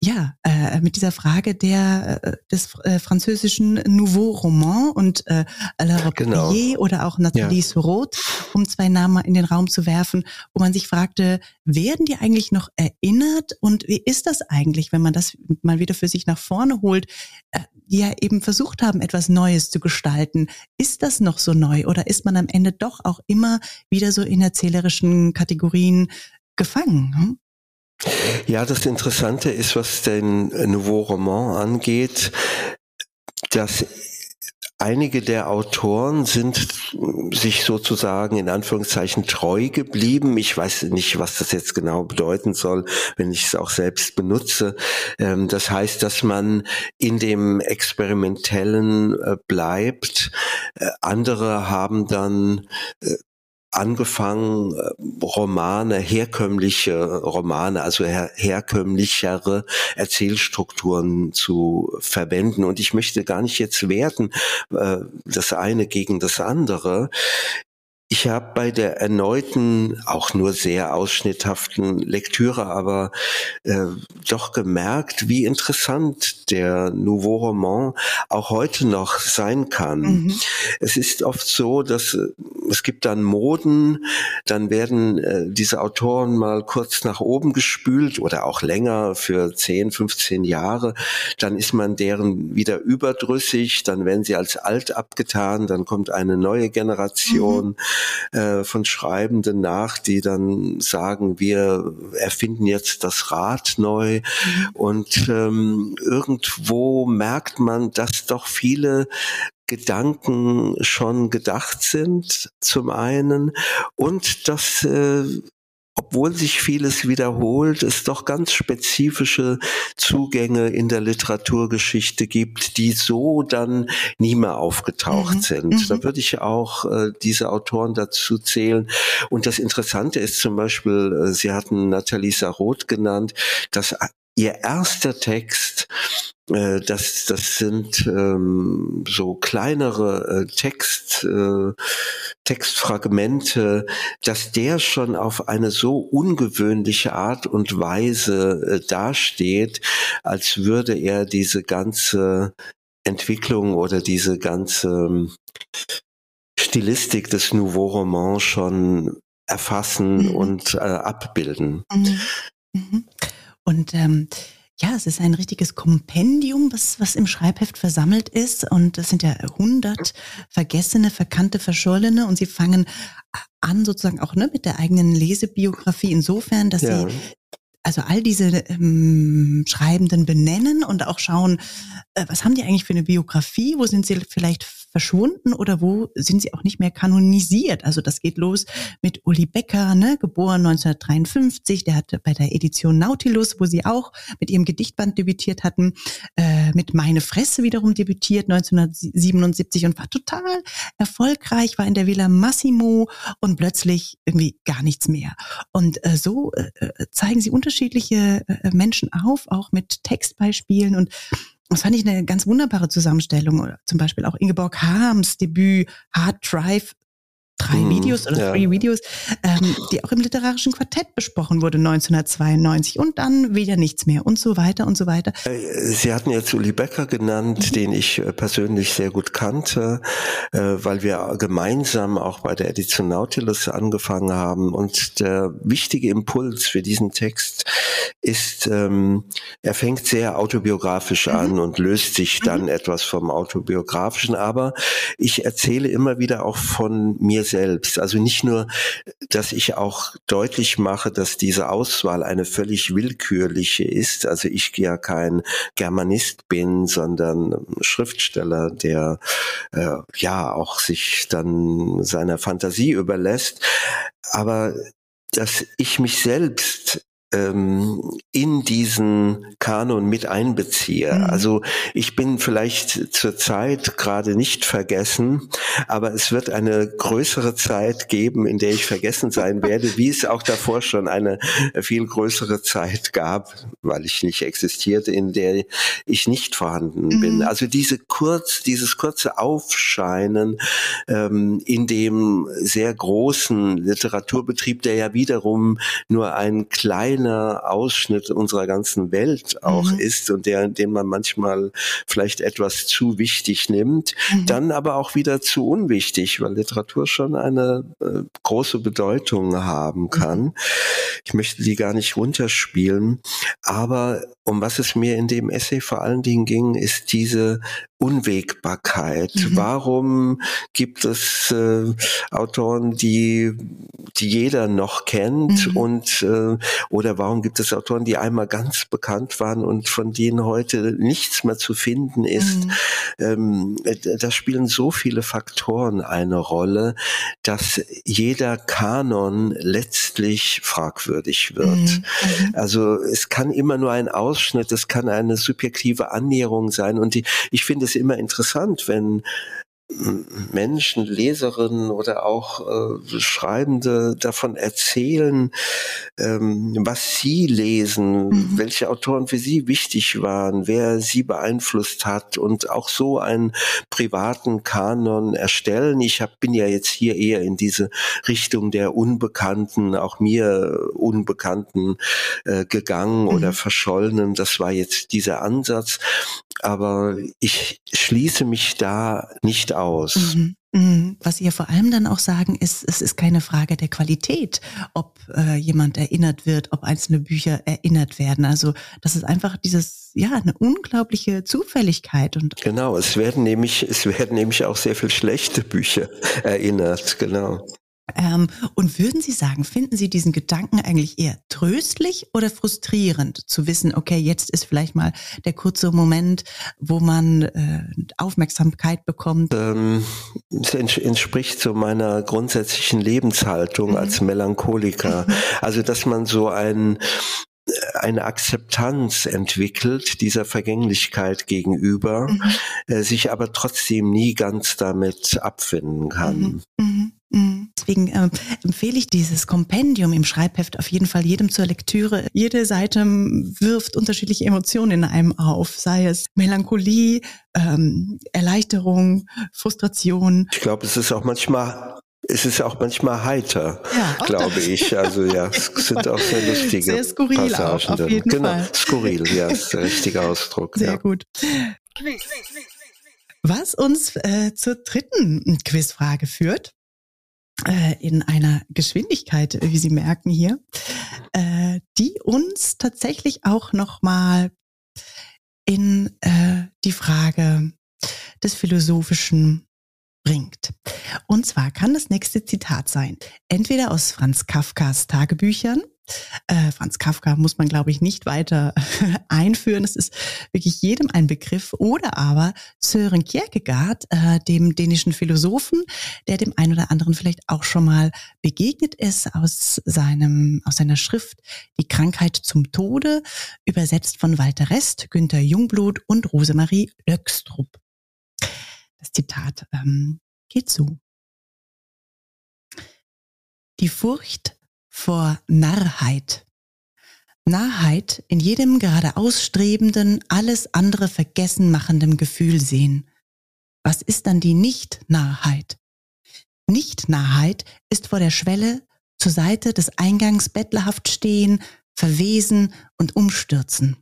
ja, äh, mit dieser Frage der äh, des äh, französischen Nouveau Roman und äh, La genau. oder auch Nathalie ja. Surot, um zwei Namen in den Raum zu werfen, wo man sich fragte, werden die eigentlich noch erinnert und wie ist das eigentlich, wenn man das mal wieder für sich nach vorne holt? Äh, die ja eben versucht haben, etwas Neues zu gestalten. Ist das noch so neu oder ist man am Ende doch auch immer wieder so in erzählerischen Kategorien gefangen? Hm? Ja, das Interessante ist, was den Nouveau Roman angeht, dass Einige der Autoren sind sich sozusagen in Anführungszeichen treu geblieben. Ich weiß nicht, was das jetzt genau bedeuten soll, wenn ich es auch selbst benutze. Ähm, das heißt, dass man in dem Experimentellen äh, bleibt. Äh, andere haben dann äh, angefangen, äh, Romane, herkömmliche Romane, also her herkömmlichere Erzählstrukturen zu verwenden. Und ich möchte gar nicht jetzt werten, äh, das eine gegen das andere. Ich habe bei der erneuten, auch nur sehr ausschnitthaften Lektüre, aber äh, doch gemerkt, wie interessant der Nouveau Roman auch heute noch sein kann. Mhm. Es ist oft so, dass äh, es gibt dann Moden, dann werden äh, diese Autoren mal kurz nach oben gespült oder auch länger für 10, 15 Jahre. Dann ist man deren wieder überdrüssig, dann werden sie als alt abgetan, dann kommt eine neue Generation. Mhm äh, von Schreibenden nach, die dann sagen, wir erfinden jetzt das Rad neu. Mhm. Und ähm, irgendwo merkt man, dass doch viele Gedanken schon gedacht sind, zum einen, und dass äh, obwohl sich vieles wiederholt, es doch ganz spezifische Zugänge in der Literaturgeschichte gibt, die so dann nie mehr aufgetaucht mhm. sind. Mhm. Da würde ich auch äh, diese Autoren dazu zählen. Und das Interessante ist zum Beispiel, äh, Sie hatten Nathalie Sarot genannt, dass ihr erster Text äh, das, das sind ähm, so kleinere äh, Text, äh, Textfragmente, dass der schon auf eine so ungewöhnliche Art und Weise äh, dasteht, als würde er diese ganze Entwicklung oder diese ganze ähm, Stilistik des Nouveau Roman schon erfassen mhm. und äh, abbilden. Mhm. Mhm. Und ähm, ja, es ist ein richtiges Kompendium, was, was im Schreibheft versammelt ist. Und es sind ja 100 vergessene, verkannte, verschollene. Und sie fangen an sozusagen auch ne, mit der eigenen Lesebiografie insofern, dass ja. sie also all diese ähm, Schreibenden benennen und auch schauen, äh, was haben die eigentlich für eine Biografie, wo sind sie vielleicht verschwunden oder wo sind sie auch nicht mehr kanonisiert. Also das geht los mit Uli Becker, ne, geboren 1953, der hatte bei der Edition Nautilus, wo sie auch mit ihrem Gedichtband debütiert hatten, äh, mit Meine Fresse wiederum debütiert 1977 und war total erfolgreich, war in der Villa Massimo und plötzlich irgendwie gar nichts mehr. Und äh, so äh, äh zeigen sie unterschiedliche äh, Menschen auf, auch mit Textbeispielen und das fand ich eine ganz wunderbare Zusammenstellung. Oder zum Beispiel auch Ingeborg Harms Debüt Hard Drive drei mm, Videos oder ja. three Videos, ähm, die auch im literarischen Quartett besprochen wurde 1992 und dann wieder nichts mehr und so weiter und so weiter. Äh, Sie hatten jetzt Uli Becker genannt, mhm. den ich äh, persönlich sehr gut kannte, äh, weil wir gemeinsam auch bei der Edition Nautilus angefangen haben und der wichtige Impuls für diesen Text ist, ähm, er fängt sehr autobiografisch mhm. an und löst sich dann mhm. etwas vom autobiografischen, aber ich erzähle immer wieder auch von mir selbst. Also nicht nur, dass ich auch deutlich mache, dass diese Auswahl eine völlig willkürliche ist. Also ich ja kein Germanist bin, sondern Schriftsteller, der äh, ja auch sich dann seiner Fantasie überlässt. Aber dass ich mich selbst ähm, in diesen Kanon mit einbeziehe. Mhm. Also ich bin vielleicht zurzeit gerade nicht vergessen, aber es wird eine größere Zeit geben, in der ich vergessen sein werde, wie es auch davor schon eine viel größere Zeit gab, weil ich nicht existierte, in der ich nicht vorhanden mhm. bin. Also diese kurz, dieses kurze Aufscheinen ähm, in dem sehr großen Literaturbetrieb, der ja wiederum nur ein kleiner kleiner Ausschnitt unserer ganzen Welt auch mhm. ist und der, den man manchmal vielleicht etwas zu wichtig nimmt, mhm. dann aber auch wieder zu unwichtig, weil Literatur schon eine äh, große Bedeutung haben mhm. kann. Ich möchte die gar nicht runterspielen, aber um was es mir in dem Essay vor allen Dingen ging, ist diese Unwägbarkeit. Mhm. Warum gibt es äh, Autoren, die, die jeder noch kennt mhm. und äh, oder warum gibt es Autoren, die einmal ganz bekannt waren und von denen heute nichts mehr zu finden ist? Mhm. Ähm, da spielen so viele Faktoren eine Rolle, dass jeder Kanon letztlich fragwürdig wird. Mhm. Mhm. Also es kann immer nur ein Ausschnitt, es kann eine subjektive Annäherung sein. Und die, ich finde es immer interessant, wenn Menschen, Leserinnen oder auch äh, Schreibende davon erzählen, ähm, was sie lesen, mhm. welche Autoren für sie wichtig waren, wer sie beeinflusst hat und auch so einen privaten Kanon erstellen. Ich hab, bin ja jetzt hier eher in diese Richtung der Unbekannten, auch mir Unbekannten äh, gegangen mhm. oder verschollenen. Das war jetzt dieser Ansatz aber ich schließe mich da nicht aus. Mhm. Mhm. Was Sie ja vor allem dann auch sagen, ist, es ist keine Frage der Qualität, ob äh, jemand erinnert wird, ob einzelne Bücher erinnert werden. Also das ist einfach dieses, ja, eine unglaubliche Zufälligkeit. Und genau, es werden nämlich, es werden nämlich auch sehr viel schlechte Bücher erinnert, genau. Ähm, und würden Sie sagen, finden Sie diesen Gedanken eigentlich eher tröstlich oder frustrierend, zu wissen, okay, jetzt ist vielleicht mal der kurze Moment, wo man äh, Aufmerksamkeit bekommt? Ähm, es entspricht so meiner grundsätzlichen Lebenshaltung mhm. als Melancholiker. Also, dass man so ein eine Akzeptanz entwickelt dieser Vergänglichkeit gegenüber, mhm. äh, sich aber trotzdem nie ganz damit abfinden kann. Mhm. Mhm. Deswegen äh, empfehle ich dieses Kompendium im Schreibheft auf jeden Fall jedem zur Lektüre. Jede Seite wirft unterschiedliche Emotionen in einem auf, sei es Melancholie, ähm, Erleichterung, Frustration. Ich glaube, es ist auch manchmal es ist auch manchmal heiter, ja, glaube ich. Also ja, es sind auch sehr lustige sehr skurril Passagen auch, auf jeden Genau, Fall. skurril, ja, ist der richtige Ausdruck. Sehr ja. gut. Was uns äh, zur dritten Quizfrage führt, in einer Geschwindigkeit, wie Sie merken hier, äh, die uns tatsächlich auch nochmal in äh, die Frage des philosophischen bringt. Und zwar kann das nächste Zitat sein, entweder aus Franz Kafkas Tagebüchern. Äh, Franz Kafka muss man, glaube ich, nicht weiter einführen. Es ist wirklich jedem ein Begriff. Oder aber Søren Kierkegaard, äh, dem dänischen Philosophen, der dem einen oder anderen vielleicht auch schon mal begegnet ist aus seinem, aus seiner Schrift Die Krankheit zum Tode, übersetzt von Walter Rest, Günter Jungblut und Rosemarie Löckstrup. Das Zitat ähm, geht so. Die Furcht vor Narrheit. Narrheit in jedem gerade ausstrebenden, alles andere vergessen machenden Gefühl sehen. Was ist dann die Nicht-Narrheit? Nicht-Narrheit ist vor der Schwelle zur Seite des Eingangs bettlerhaft stehen, verwesen und umstürzen.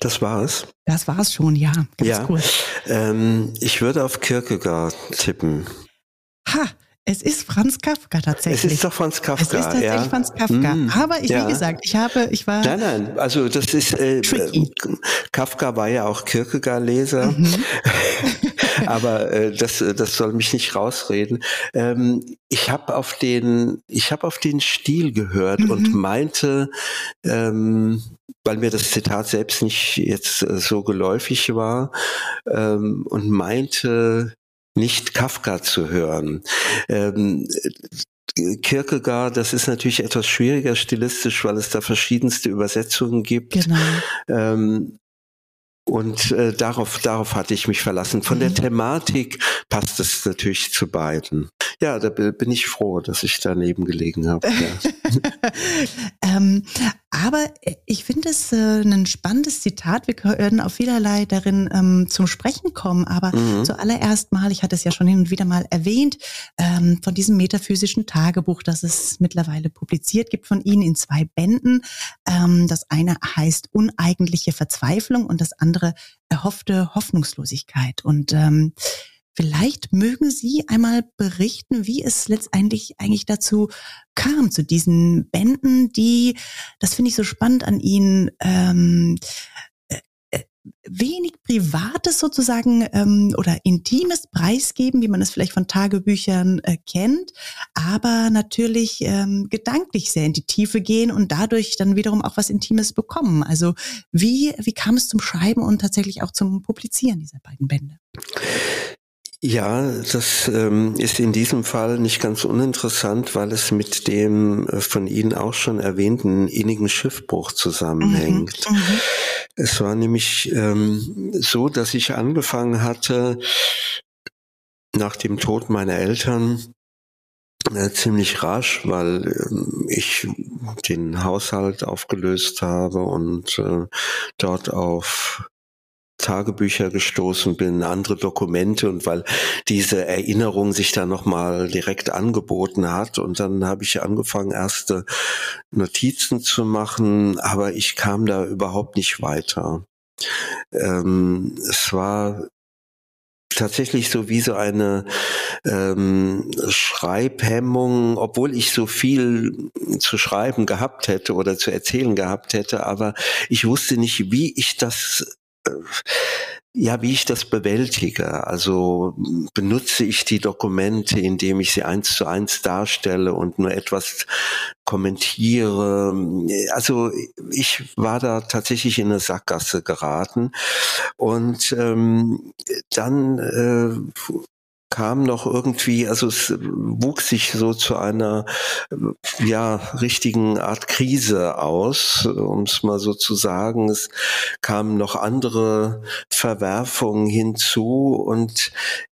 Das war's. Das war's schon, ja. Ganz ja. Cool. Ähm, ich würde auf Kierkegaard tippen. Ha, es ist Franz Kafka tatsächlich. Es ist doch Franz Kafka. Es ist tatsächlich ja. Franz Kafka. Mm, Aber ich, ja. wie gesagt, ich habe, ich war. Nein, nein, also das ist, äh, Kafka war ja auch Kierkegaard-Leser. Mhm. Aber äh, das, das soll mich nicht rausreden. Ähm, ich habe auf den, ich habe auf den Stil gehört mhm. und meinte, ähm, weil mir das Zitat selbst nicht jetzt äh, so geläufig war ähm, und meinte nicht Kafka zu hören. Ähm, Kierkegaard, das ist natürlich etwas schwieriger stilistisch, weil es da verschiedenste Übersetzungen gibt. Genau. Ähm, und äh, darauf, darauf hatte ich mich verlassen. Von der mhm. Thematik passt es natürlich zu beiden. Ja, da bin ich froh, dass ich daneben gelegen habe. Ja. Ähm, aber ich finde es äh, ein spannendes Zitat. Wir können auf vielerlei darin ähm, zum Sprechen kommen. Aber mhm. zuallererst mal, ich hatte es ja schon hin und wieder mal erwähnt, ähm, von diesem metaphysischen Tagebuch, das es mittlerweile publiziert gibt von Ihnen in zwei Bänden. Ähm, das eine heißt Uneigentliche Verzweiflung und das andere erhoffte Hoffnungslosigkeit. Und ähm, Vielleicht mögen Sie einmal berichten, wie es letztendlich eigentlich dazu kam, zu diesen Bänden, die, das finde ich so spannend an Ihnen, ähm, äh, äh, wenig Privates sozusagen ähm, oder Intimes preisgeben, wie man es vielleicht von Tagebüchern äh, kennt, aber natürlich ähm, gedanklich sehr in die Tiefe gehen und dadurch dann wiederum auch was Intimes bekommen. Also wie, wie kam es zum Schreiben und tatsächlich auch zum Publizieren dieser beiden Bände? Ja, das ähm, ist in diesem Fall nicht ganz uninteressant, weil es mit dem äh, von Ihnen auch schon erwähnten innigen Schiffbruch zusammenhängt. Mhm, mhm. es war nämlich ähm, so, dass ich angefangen hatte, nach dem Tod meiner Eltern äh, ziemlich rasch, weil äh, ich den Haushalt aufgelöst habe und äh, dort auf Tagebücher gestoßen bin, andere Dokumente und weil diese Erinnerung sich da nochmal direkt angeboten hat und dann habe ich angefangen, erste Notizen zu machen, aber ich kam da überhaupt nicht weiter. Ähm, es war tatsächlich so wie so eine ähm, Schreibhemmung, obwohl ich so viel zu schreiben gehabt hätte oder zu erzählen gehabt hätte, aber ich wusste nicht, wie ich das ja, wie ich das bewältige. Also benutze ich die Dokumente, indem ich sie eins zu eins darstelle und nur etwas kommentiere. Also ich war da tatsächlich in eine Sackgasse geraten. Und ähm, dann äh, kam noch irgendwie, also es wuchs sich so zu einer ja richtigen Art Krise aus, um es mal so zu sagen. Es kamen noch andere Verwerfungen hinzu und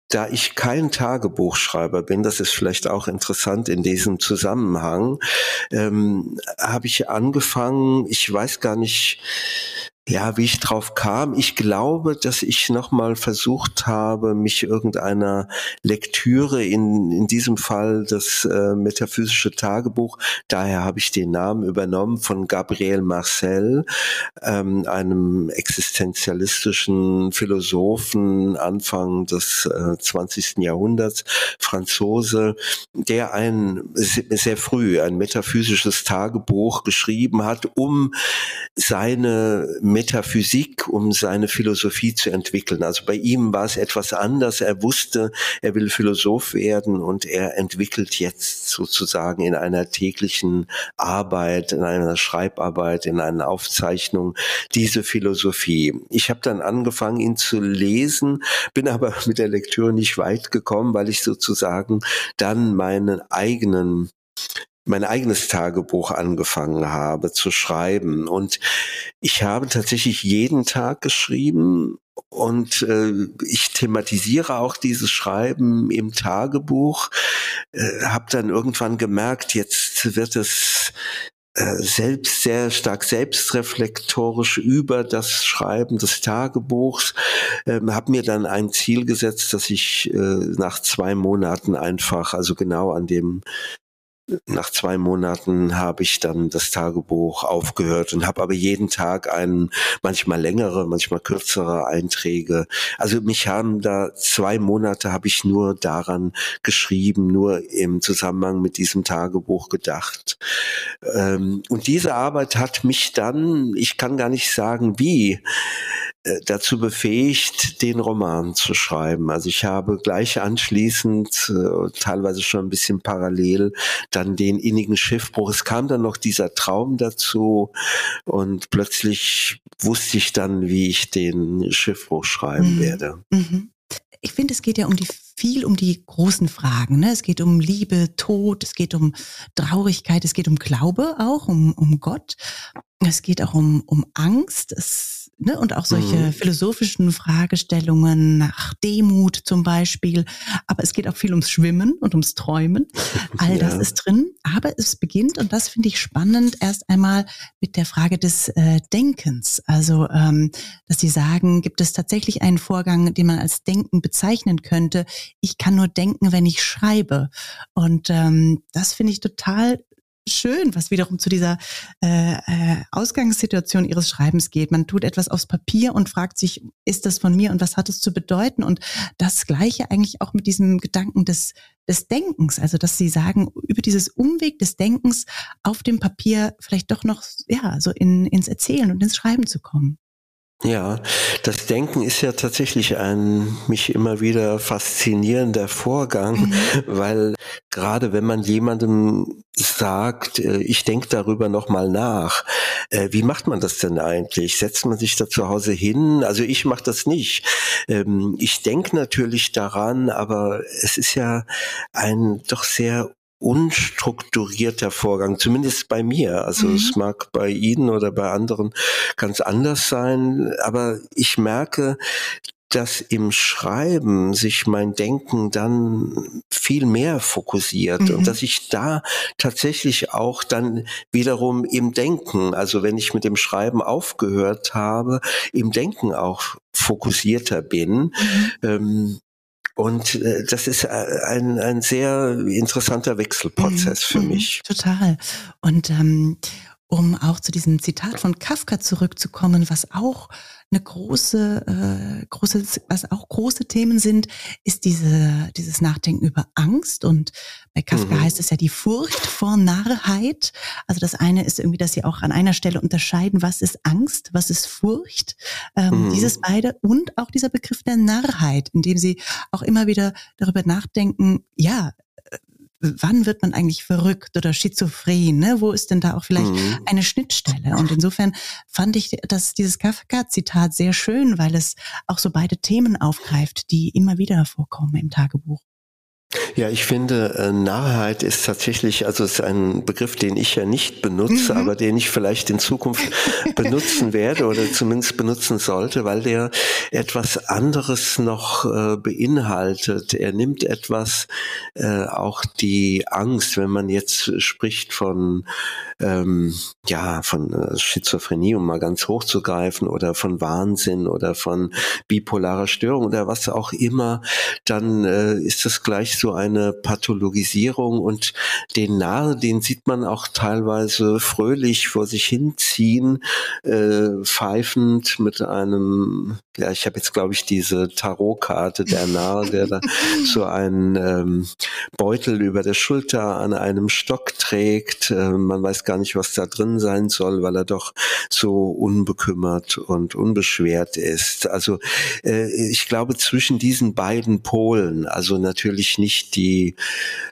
da ich kein Tagebuchschreiber bin, das ist vielleicht auch interessant in diesem Zusammenhang, ähm, habe ich angefangen, ich weiß gar nicht, ja, wie ich drauf kam, ich glaube, dass ich nochmal versucht habe, mich irgendeiner Lektüre, in, in diesem Fall das äh, metaphysische Tagebuch, daher habe ich den Namen übernommen, von Gabriel Marcel, ähm, einem existenzialistischen Philosophen Anfang des äh, 20. Jahrhunderts, Franzose, der ein sehr früh ein metaphysisches Tagebuch geschrieben hat, um seine Metaphysik, um seine Philosophie zu entwickeln. Also bei ihm war es etwas anders. Er wusste, er will Philosoph werden und er entwickelt jetzt sozusagen in einer täglichen Arbeit, in einer Schreibarbeit, in einer Aufzeichnung diese Philosophie. Ich habe dann angefangen, ihn zu lesen, bin aber mit der Lektüre nicht weit gekommen, weil ich sozusagen dann meinen eigenen mein eigenes Tagebuch angefangen habe zu schreiben. Und ich habe tatsächlich jeden Tag geschrieben und äh, ich thematisiere auch dieses Schreiben im Tagebuch. Äh, habe dann irgendwann gemerkt, jetzt wird es äh, selbst sehr stark selbstreflektorisch über das Schreiben des Tagebuchs, ähm, habe mir dann ein Ziel gesetzt, dass ich äh, nach zwei Monaten einfach, also genau an dem nach zwei Monaten habe ich dann das Tagebuch aufgehört und habe aber jeden Tag einen, manchmal längere, manchmal kürzere Einträge. Also mich haben da zwei Monate habe ich nur daran geschrieben, nur im Zusammenhang mit diesem Tagebuch gedacht. Ähm, und diese Arbeit hat mich dann, ich kann gar nicht sagen wie, dazu befähigt, den Roman zu schreiben. Also ich habe gleich anschließend, äh, teilweise schon ein bisschen parallel, dann den innigen Schiffbruch. Es kam dann noch dieser Traum dazu und plötzlich wusste ich dann, wie ich den Schiffbruch schreiben mhm. werde. Mhm. Ich finde, es geht ja um die viel um die großen Fragen. Ne? Es geht um Liebe, Tod, es geht um Traurigkeit, es geht um Glaube auch, um, um Gott. Es geht auch um, um Angst. Es ne, und auch solche mhm. philosophischen Fragestellungen nach Demut zum Beispiel. Aber es geht auch viel ums Schwimmen und ums Träumen. All ja. das ist drin. Aber es beginnt, und das finde ich spannend, erst einmal mit der Frage des äh, Denkens. Also, ähm, dass Sie sagen, gibt es tatsächlich einen Vorgang, den man als Denken bezeichnen könnte? Ich kann nur denken, wenn ich schreibe. Und ähm, das finde ich total schön, was wiederum zu dieser äh, äh, Ausgangssituation ihres Schreibens geht. Man tut etwas aufs Papier und fragt sich, ist das von mir und was hat es zu bedeuten? Und das Gleiche eigentlich auch mit diesem Gedanken des, des Denkens, also dass Sie sagen, über dieses Umweg des Denkens auf dem Papier vielleicht doch noch ja so in, ins Erzählen und ins Schreiben zu kommen. Ja, das Denken ist ja tatsächlich ein mich immer wieder faszinierender Vorgang, mhm. weil gerade wenn man jemandem sagt, äh, ich denke darüber nochmal nach, äh, wie macht man das denn eigentlich? Setzt man sich da zu Hause hin? Also ich mache das nicht. Ähm, ich denke natürlich daran, aber es ist ja ein doch sehr unstrukturierter Vorgang, zumindest bei mir. Also mhm. es mag bei Ihnen oder bei anderen ganz anders sein, aber ich merke, dass im Schreiben sich mein Denken dann viel mehr fokussiert mhm. und dass ich da tatsächlich auch dann wiederum im Denken, also wenn ich mit dem Schreiben aufgehört habe, im Denken auch fokussierter bin. Mhm. Ähm, und äh, das ist äh, ein, ein sehr interessanter Wechselprozess mhm. für mich. Total. Und ähm, um auch zu diesem Zitat von Kafka zurückzukommen, was auch eine große, äh, große, was auch große Themen sind, ist diese, dieses Nachdenken über Angst. Und bei Kafka mhm. heißt es ja die Furcht vor Narrheit. Also das eine ist irgendwie, dass sie auch an einer Stelle unterscheiden, was ist Angst, was ist Furcht. Ähm, mhm. Dieses beide und auch dieser Begriff der Narrheit, in dem sie auch immer wieder darüber nachdenken, ja, wann wird man eigentlich verrückt oder schizophren? Ne? Wo ist denn da auch vielleicht mhm. eine Schnittstelle? Und insofern fand ich dass dieses Kafka-Zitat sehr schön, weil es auch so beide Themen aufgreift, die immer wieder vorkommen im Tagebuch. Ja, ich finde, äh, Narrheit ist tatsächlich, also ist ein Begriff, den ich ja nicht benutze, mhm. aber den ich vielleicht in Zukunft benutzen werde oder zumindest benutzen sollte, weil der etwas anderes noch äh, beinhaltet. Er nimmt etwas, äh, auch die Angst, wenn man jetzt spricht von ähm, ja, von äh, Schizophrenie, um mal ganz hoch zu greifen, oder von Wahnsinn oder von bipolarer Störung oder was auch immer, dann äh, ist das gleich so eine Pathologisierung und den Narr, den sieht man auch teilweise fröhlich vor sich hinziehen, äh, pfeifend mit einem, ja, ich habe jetzt glaube ich diese Tarotkarte der Narr, der da so einen ähm, Beutel über der Schulter an einem Stock trägt. Äh, man weiß gar nicht, was da drin sein soll, weil er doch so unbekümmert und unbeschwert ist. Also äh, ich glaube, zwischen diesen beiden Polen, also natürlich nicht die,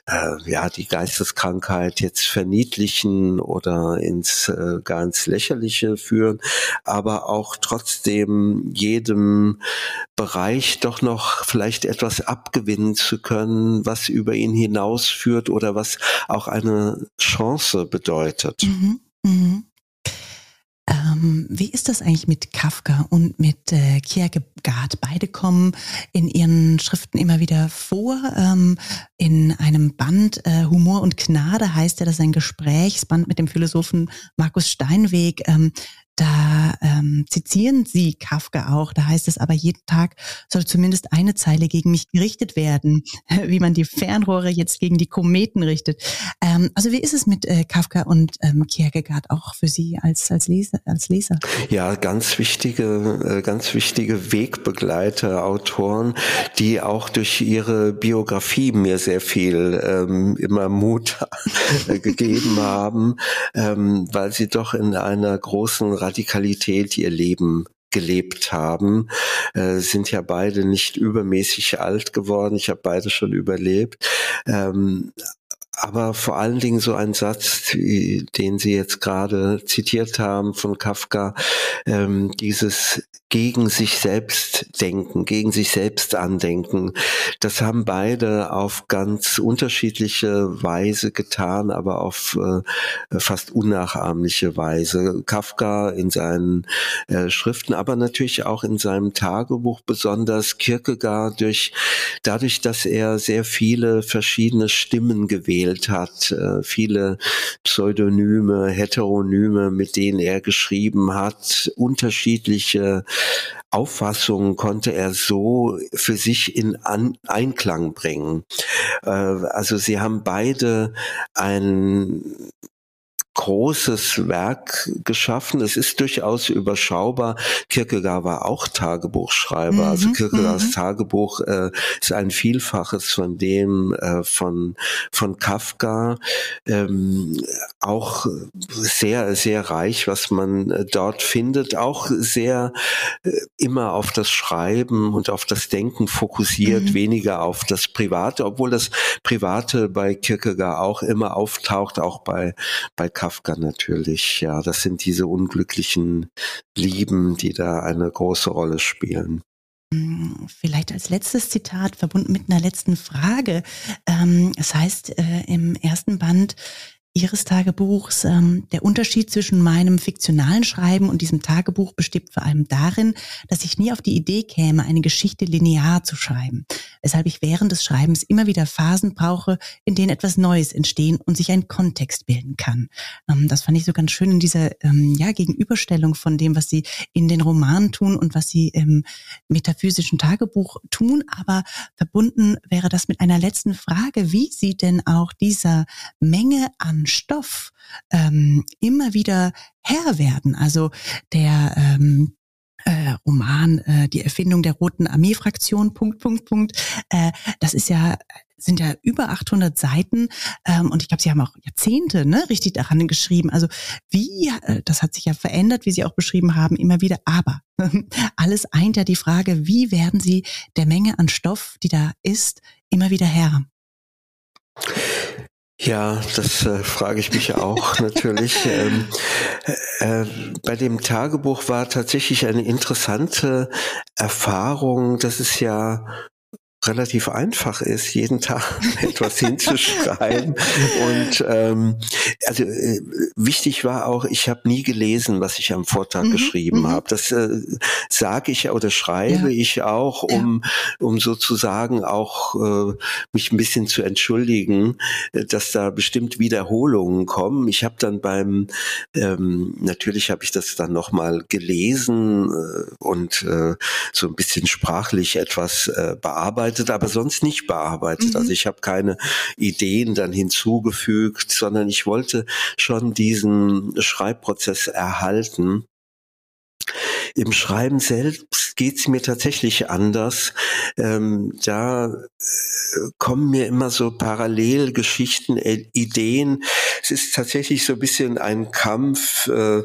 äh, ja, die Geisteskrankheit jetzt verniedlichen oder ins äh, gar Lächerliche führen, aber auch trotzdem jedem Bereich doch noch vielleicht etwas abgewinnen zu können, was über ihn hinausführt oder was auch eine Chance bedeutet. Mhm, mhm. Ähm, wie ist das eigentlich mit Kafka und mit äh, Kierkegaard? Beide kommen in ihren Schriften immer wieder vor. Ähm, in einem Band äh, Humor und Gnade heißt ja, das ein Gesprächsband mit dem Philosophen Markus Steinweg. Ähm, da ähm, zitieren sie Kafka auch. Da heißt es aber, jeden Tag soll zumindest eine Zeile gegen mich gerichtet werden, wie man die Fernrohre jetzt gegen die Kometen richtet. Ähm, also wie ist es mit äh, Kafka und ähm, Kierkegaard auch für Sie als, als, Leser, als Leser? Ja, ganz wichtige, äh, ganz wichtige Wegbegleiter, Autoren, die auch durch ihre Biografie mir sehr viel ähm, immer Mut gegeben haben, ähm, weil sie doch in einer großen Radikalität ihr Leben gelebt haben, äh, sind ja beide nicht übermäßig alt geworden. Ich habe beide schon überlebt. Ähm, aber vor allen Dingen so ein Satz, den Sie jetzt gerade zitiert haben von Kafka, ähm, dieses gegen sich selbst denken, gegen sich selbst andenken. Das haben beide auf ganz unterschiedliche Weise getan, aber auf äh, fast unnachahmliche Weise. Kafka in seinen äh, Schriften, aber natürlich auch in seinem Tagebuch, besonders Kierkegaard durch, dadurch, dass er sehr viele verschiedene Stimmen gewählt hat, äh, viele Pseudonyme, Heteronyme, mit denen er geschrieben hat, unterschiedliche Auffassungen konnte er so für sich in An Einklang bringen. Äh, also sie haben beide ein großes Werk geschaffen. Es ist durchaus überschaubar. Kierkegaard war auch Tagebuchschreiber. Also mhm, also Kierkegaards mhm. Tagebuch äh, ist ein Vielfaches von dem äh, von von Kafka. Ähm, auch sehr sehr reich, was man äh, dort findet. Auch sehr äh, immer auf das Schreiben und auf das Denken fokussiert, mhm. weniger auf das Private, obwohl das Private bei Kierkegaard auch immer auftaucht, auch bei bei Kafka Kafka natürlich. Ja, das sind diese unglücklichen Lieben, die da eine große Rolle spielen. Hm, vielleicht als letztes Zitat, verbunden mit einer letzten Frage. Ähm, es heißt äh, im ersten Band, Ihres Tagebuchs. Ähm, der Unterschied zwischen meinem fiktionalen Schreiben und diesem Tagebuch besteht vor allem darin, dass ich nie auf die Idee käme, eine Geschichte linear zu schreiben, weshalb ich während des Schreibens immer wieder Phasen brauche, in denen etwas Neues entstehen und sich ein Kontext bilden kann. Ähm, das fand ich so ganz schön in dieser ähm, ja, Gegenüberstellung von dem, was Sie in den Romanen tun und was Sie im metaphysischen Tagebuch tun. Aber verbunden wäre das mit einer letzten Frage, wie Sie denn auch dieser Menge an Stoff ähm, immer wieder Herr werden. Also der ähm, äh, Roman äh, Die Erfindung der Roten Armeefraktion, Punkt, Punkt, Punkt. Äh, das ist ja sind ja über 800 Seiten ähm, und ich glaube, Sie haben auch Jahrzehnte ne, richtig daran geschrieben. Also wie, äh, das hat sich ja verändert, wie Sie auch beschrieben haben, immer wieder. Aber alles eint ja die Frage, wie werden Sie der Menge an Stoff, die da ist, immer wieder Herr? Ja, das äh, frage ich mich auch natürlich. Ähm, äh, bei dem Tagebuch war tatsächlich eine interessante Erfahrung, dass es ja relativ einfach ist, jeden Tag etwas hinzuschreiben. Und ähm, also äh, wichtig war auch, ich habe nie gelesen, was ich am Vortag mhm, geschrieben mhm. habe. Das äh, sage ich oder schreibe ja. ich auch, um ja. um sozusagen auch äh, mich ein bisschen zu entschuldigen, äh, dass da bestimmt Wiederholungen kommen. Ich habe dann beim ähm, natürlich habe ich das dann noch mal gelesen äh, und äh, so ein bisschen sprachlich etwas äh, bearbeitet bearbeitet, aber sonst nicht bearbeitet. Mhm. Also ich habe keine Ideen dann hinzugefügt, sondern ich wollte schon diesen Schreibprozess erhalten. Im Schreiben selbst geht's mir tatsächlich anders. Ähm, da äh, kommen mir immer so Parallelgeschichten, äh, Ideen. Es ist tatsächlich so ein bisschen ein Kampf, äh,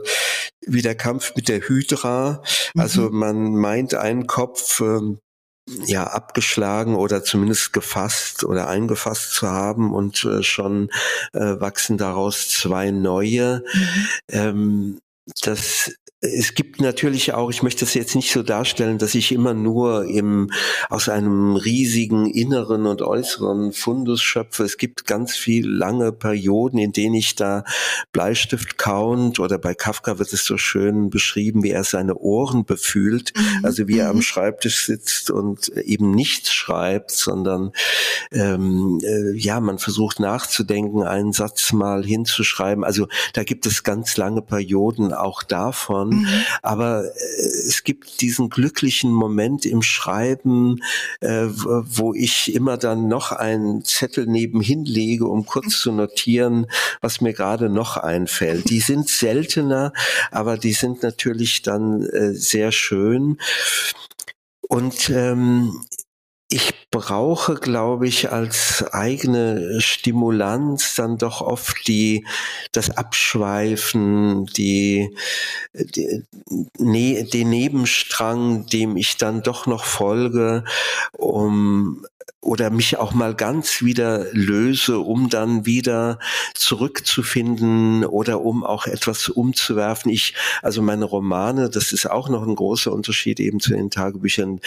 wie der Kampf mit der Hydra. Also mhm. man meint einen Kopf, äh, ja abgeschlagen oder zumindest gefasst oder eingefasst zu haben und äh, schon äh, wachsen daraus zwei neue. Mhm. Ähm, das es gibt natürlich auch, ich möchte es jetzt nicht so darstellen, dass ich immer nur im, aus einem riesigen inneren und äußeren Fundus schöpfe. Es gibt ganz viel lange Perioden, in denen ich da Bleistift count oder bei Kafka wird es so schön beschrieben, wie er seine Ohren befühlt, mhm. also wie er am mhm. Schreibtisch sitzt und eben nichts schreibt, sondern ähm, äh, ja, man versucht nachzudenken, einen Satz mal hinzuschreiben. Also da gibt es ganz lange Perioden auch davon. Mhm. Aber äh, es gibt diesen glücklichen Moment im Schreiben, äh, wo ich immer dann noch einen Zettel nebenhin lege, um kurz zu notieren, was mir gerade noch einfällt. Die sind seltener, aber die sind natürlich dann äh, sehr schön. Und ähm, ich brauche, glaube ich, als eigene Stimulanz dann doch oft die, das Abschweifen, die, die ne, den Nebenstrang, dem ich dann doch noch folge, um oder mich auch mal ganz wieder löse, um dann wieder zurückzufinden oder um auch etwas umzuwerfen. Ich, also meine Romane, das ist auch noch ein großer Unterschied eben zu den Tagebüchern.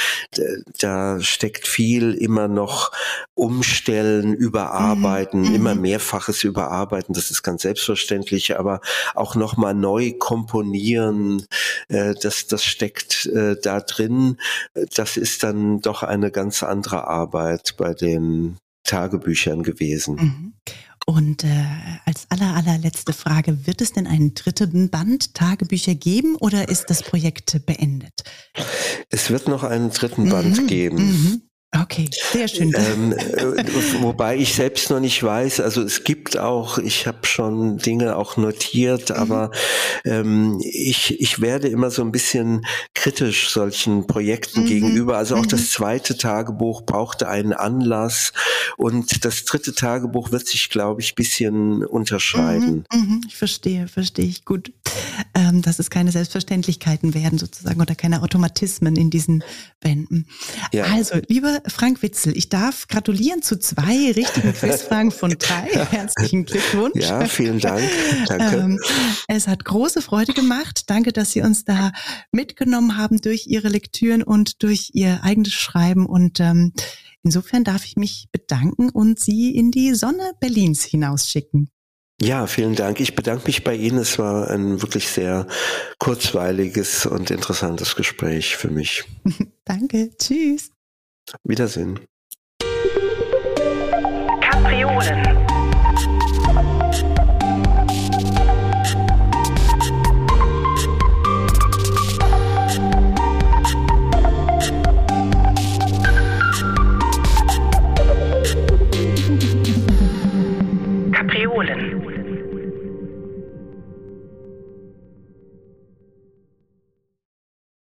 Da steckt viel immer noch umstellen, überarbeiten, mhm. immer mehrfaches überarbeiten. Das ist ganz selbstverständlich, aber auch noch mal neu komponieren, äh, das, das steckt äh, da drin. Das ist dann doch eine ganz andere Arbeit bei den Tagebüchern gewesen. Mhm. Und äh, als aller, allerletzte Frage, wird es denn einen dritten Band Tagebücher geben oder ist das Projekt beendet? Es wird noch einen dritten Band mhm, geben. Mhm. Okay, sehr schön. Ähm, äh, wobei ich selbst noch nicht weiß, also es gibt auch, ich habe schon Dinge auch notiert, mhm. aber ähm, ich, ich werde immer so ein bisschen kritisch solchen Projekten mhm. gegenüber. Also auch mhm. das zweite Tagebuch brauchte einen Anlass und das dritte Tagebuch wird sich, glaube ich, bisschen unterscheiden. Mhm, mhm. Ich verstehe, verstehe ich gut, ähm, dass es keine Selbstverständlichkeiten werden sozusagen oder keine Automatismen in diesen Bänden. Ja. Also, lieber Frank Witzel, ich darf gratulieren zu zwei richtigen Quizfragen von drei. Herzlichen Glückwunsch. Ja, vielen Dank. Danke. Ähm, es hat große Freude gemacht. Danke, dass Sie uns da mitgenommen haben durch Ihre Lektüren und durch Ihr eigenes Schreiben. Und ähm, insofern darf ich mich bedanken und Sie in die Sonne Berlins hinausschicken. Ja, vielen Dank. Ich bedanke mich bei Ihnen. Es war ein wirklich sehr kurzweiliges und interessantes Gespräch für mich. Danke. Tschüss. Wiedersehen. Kapriolen.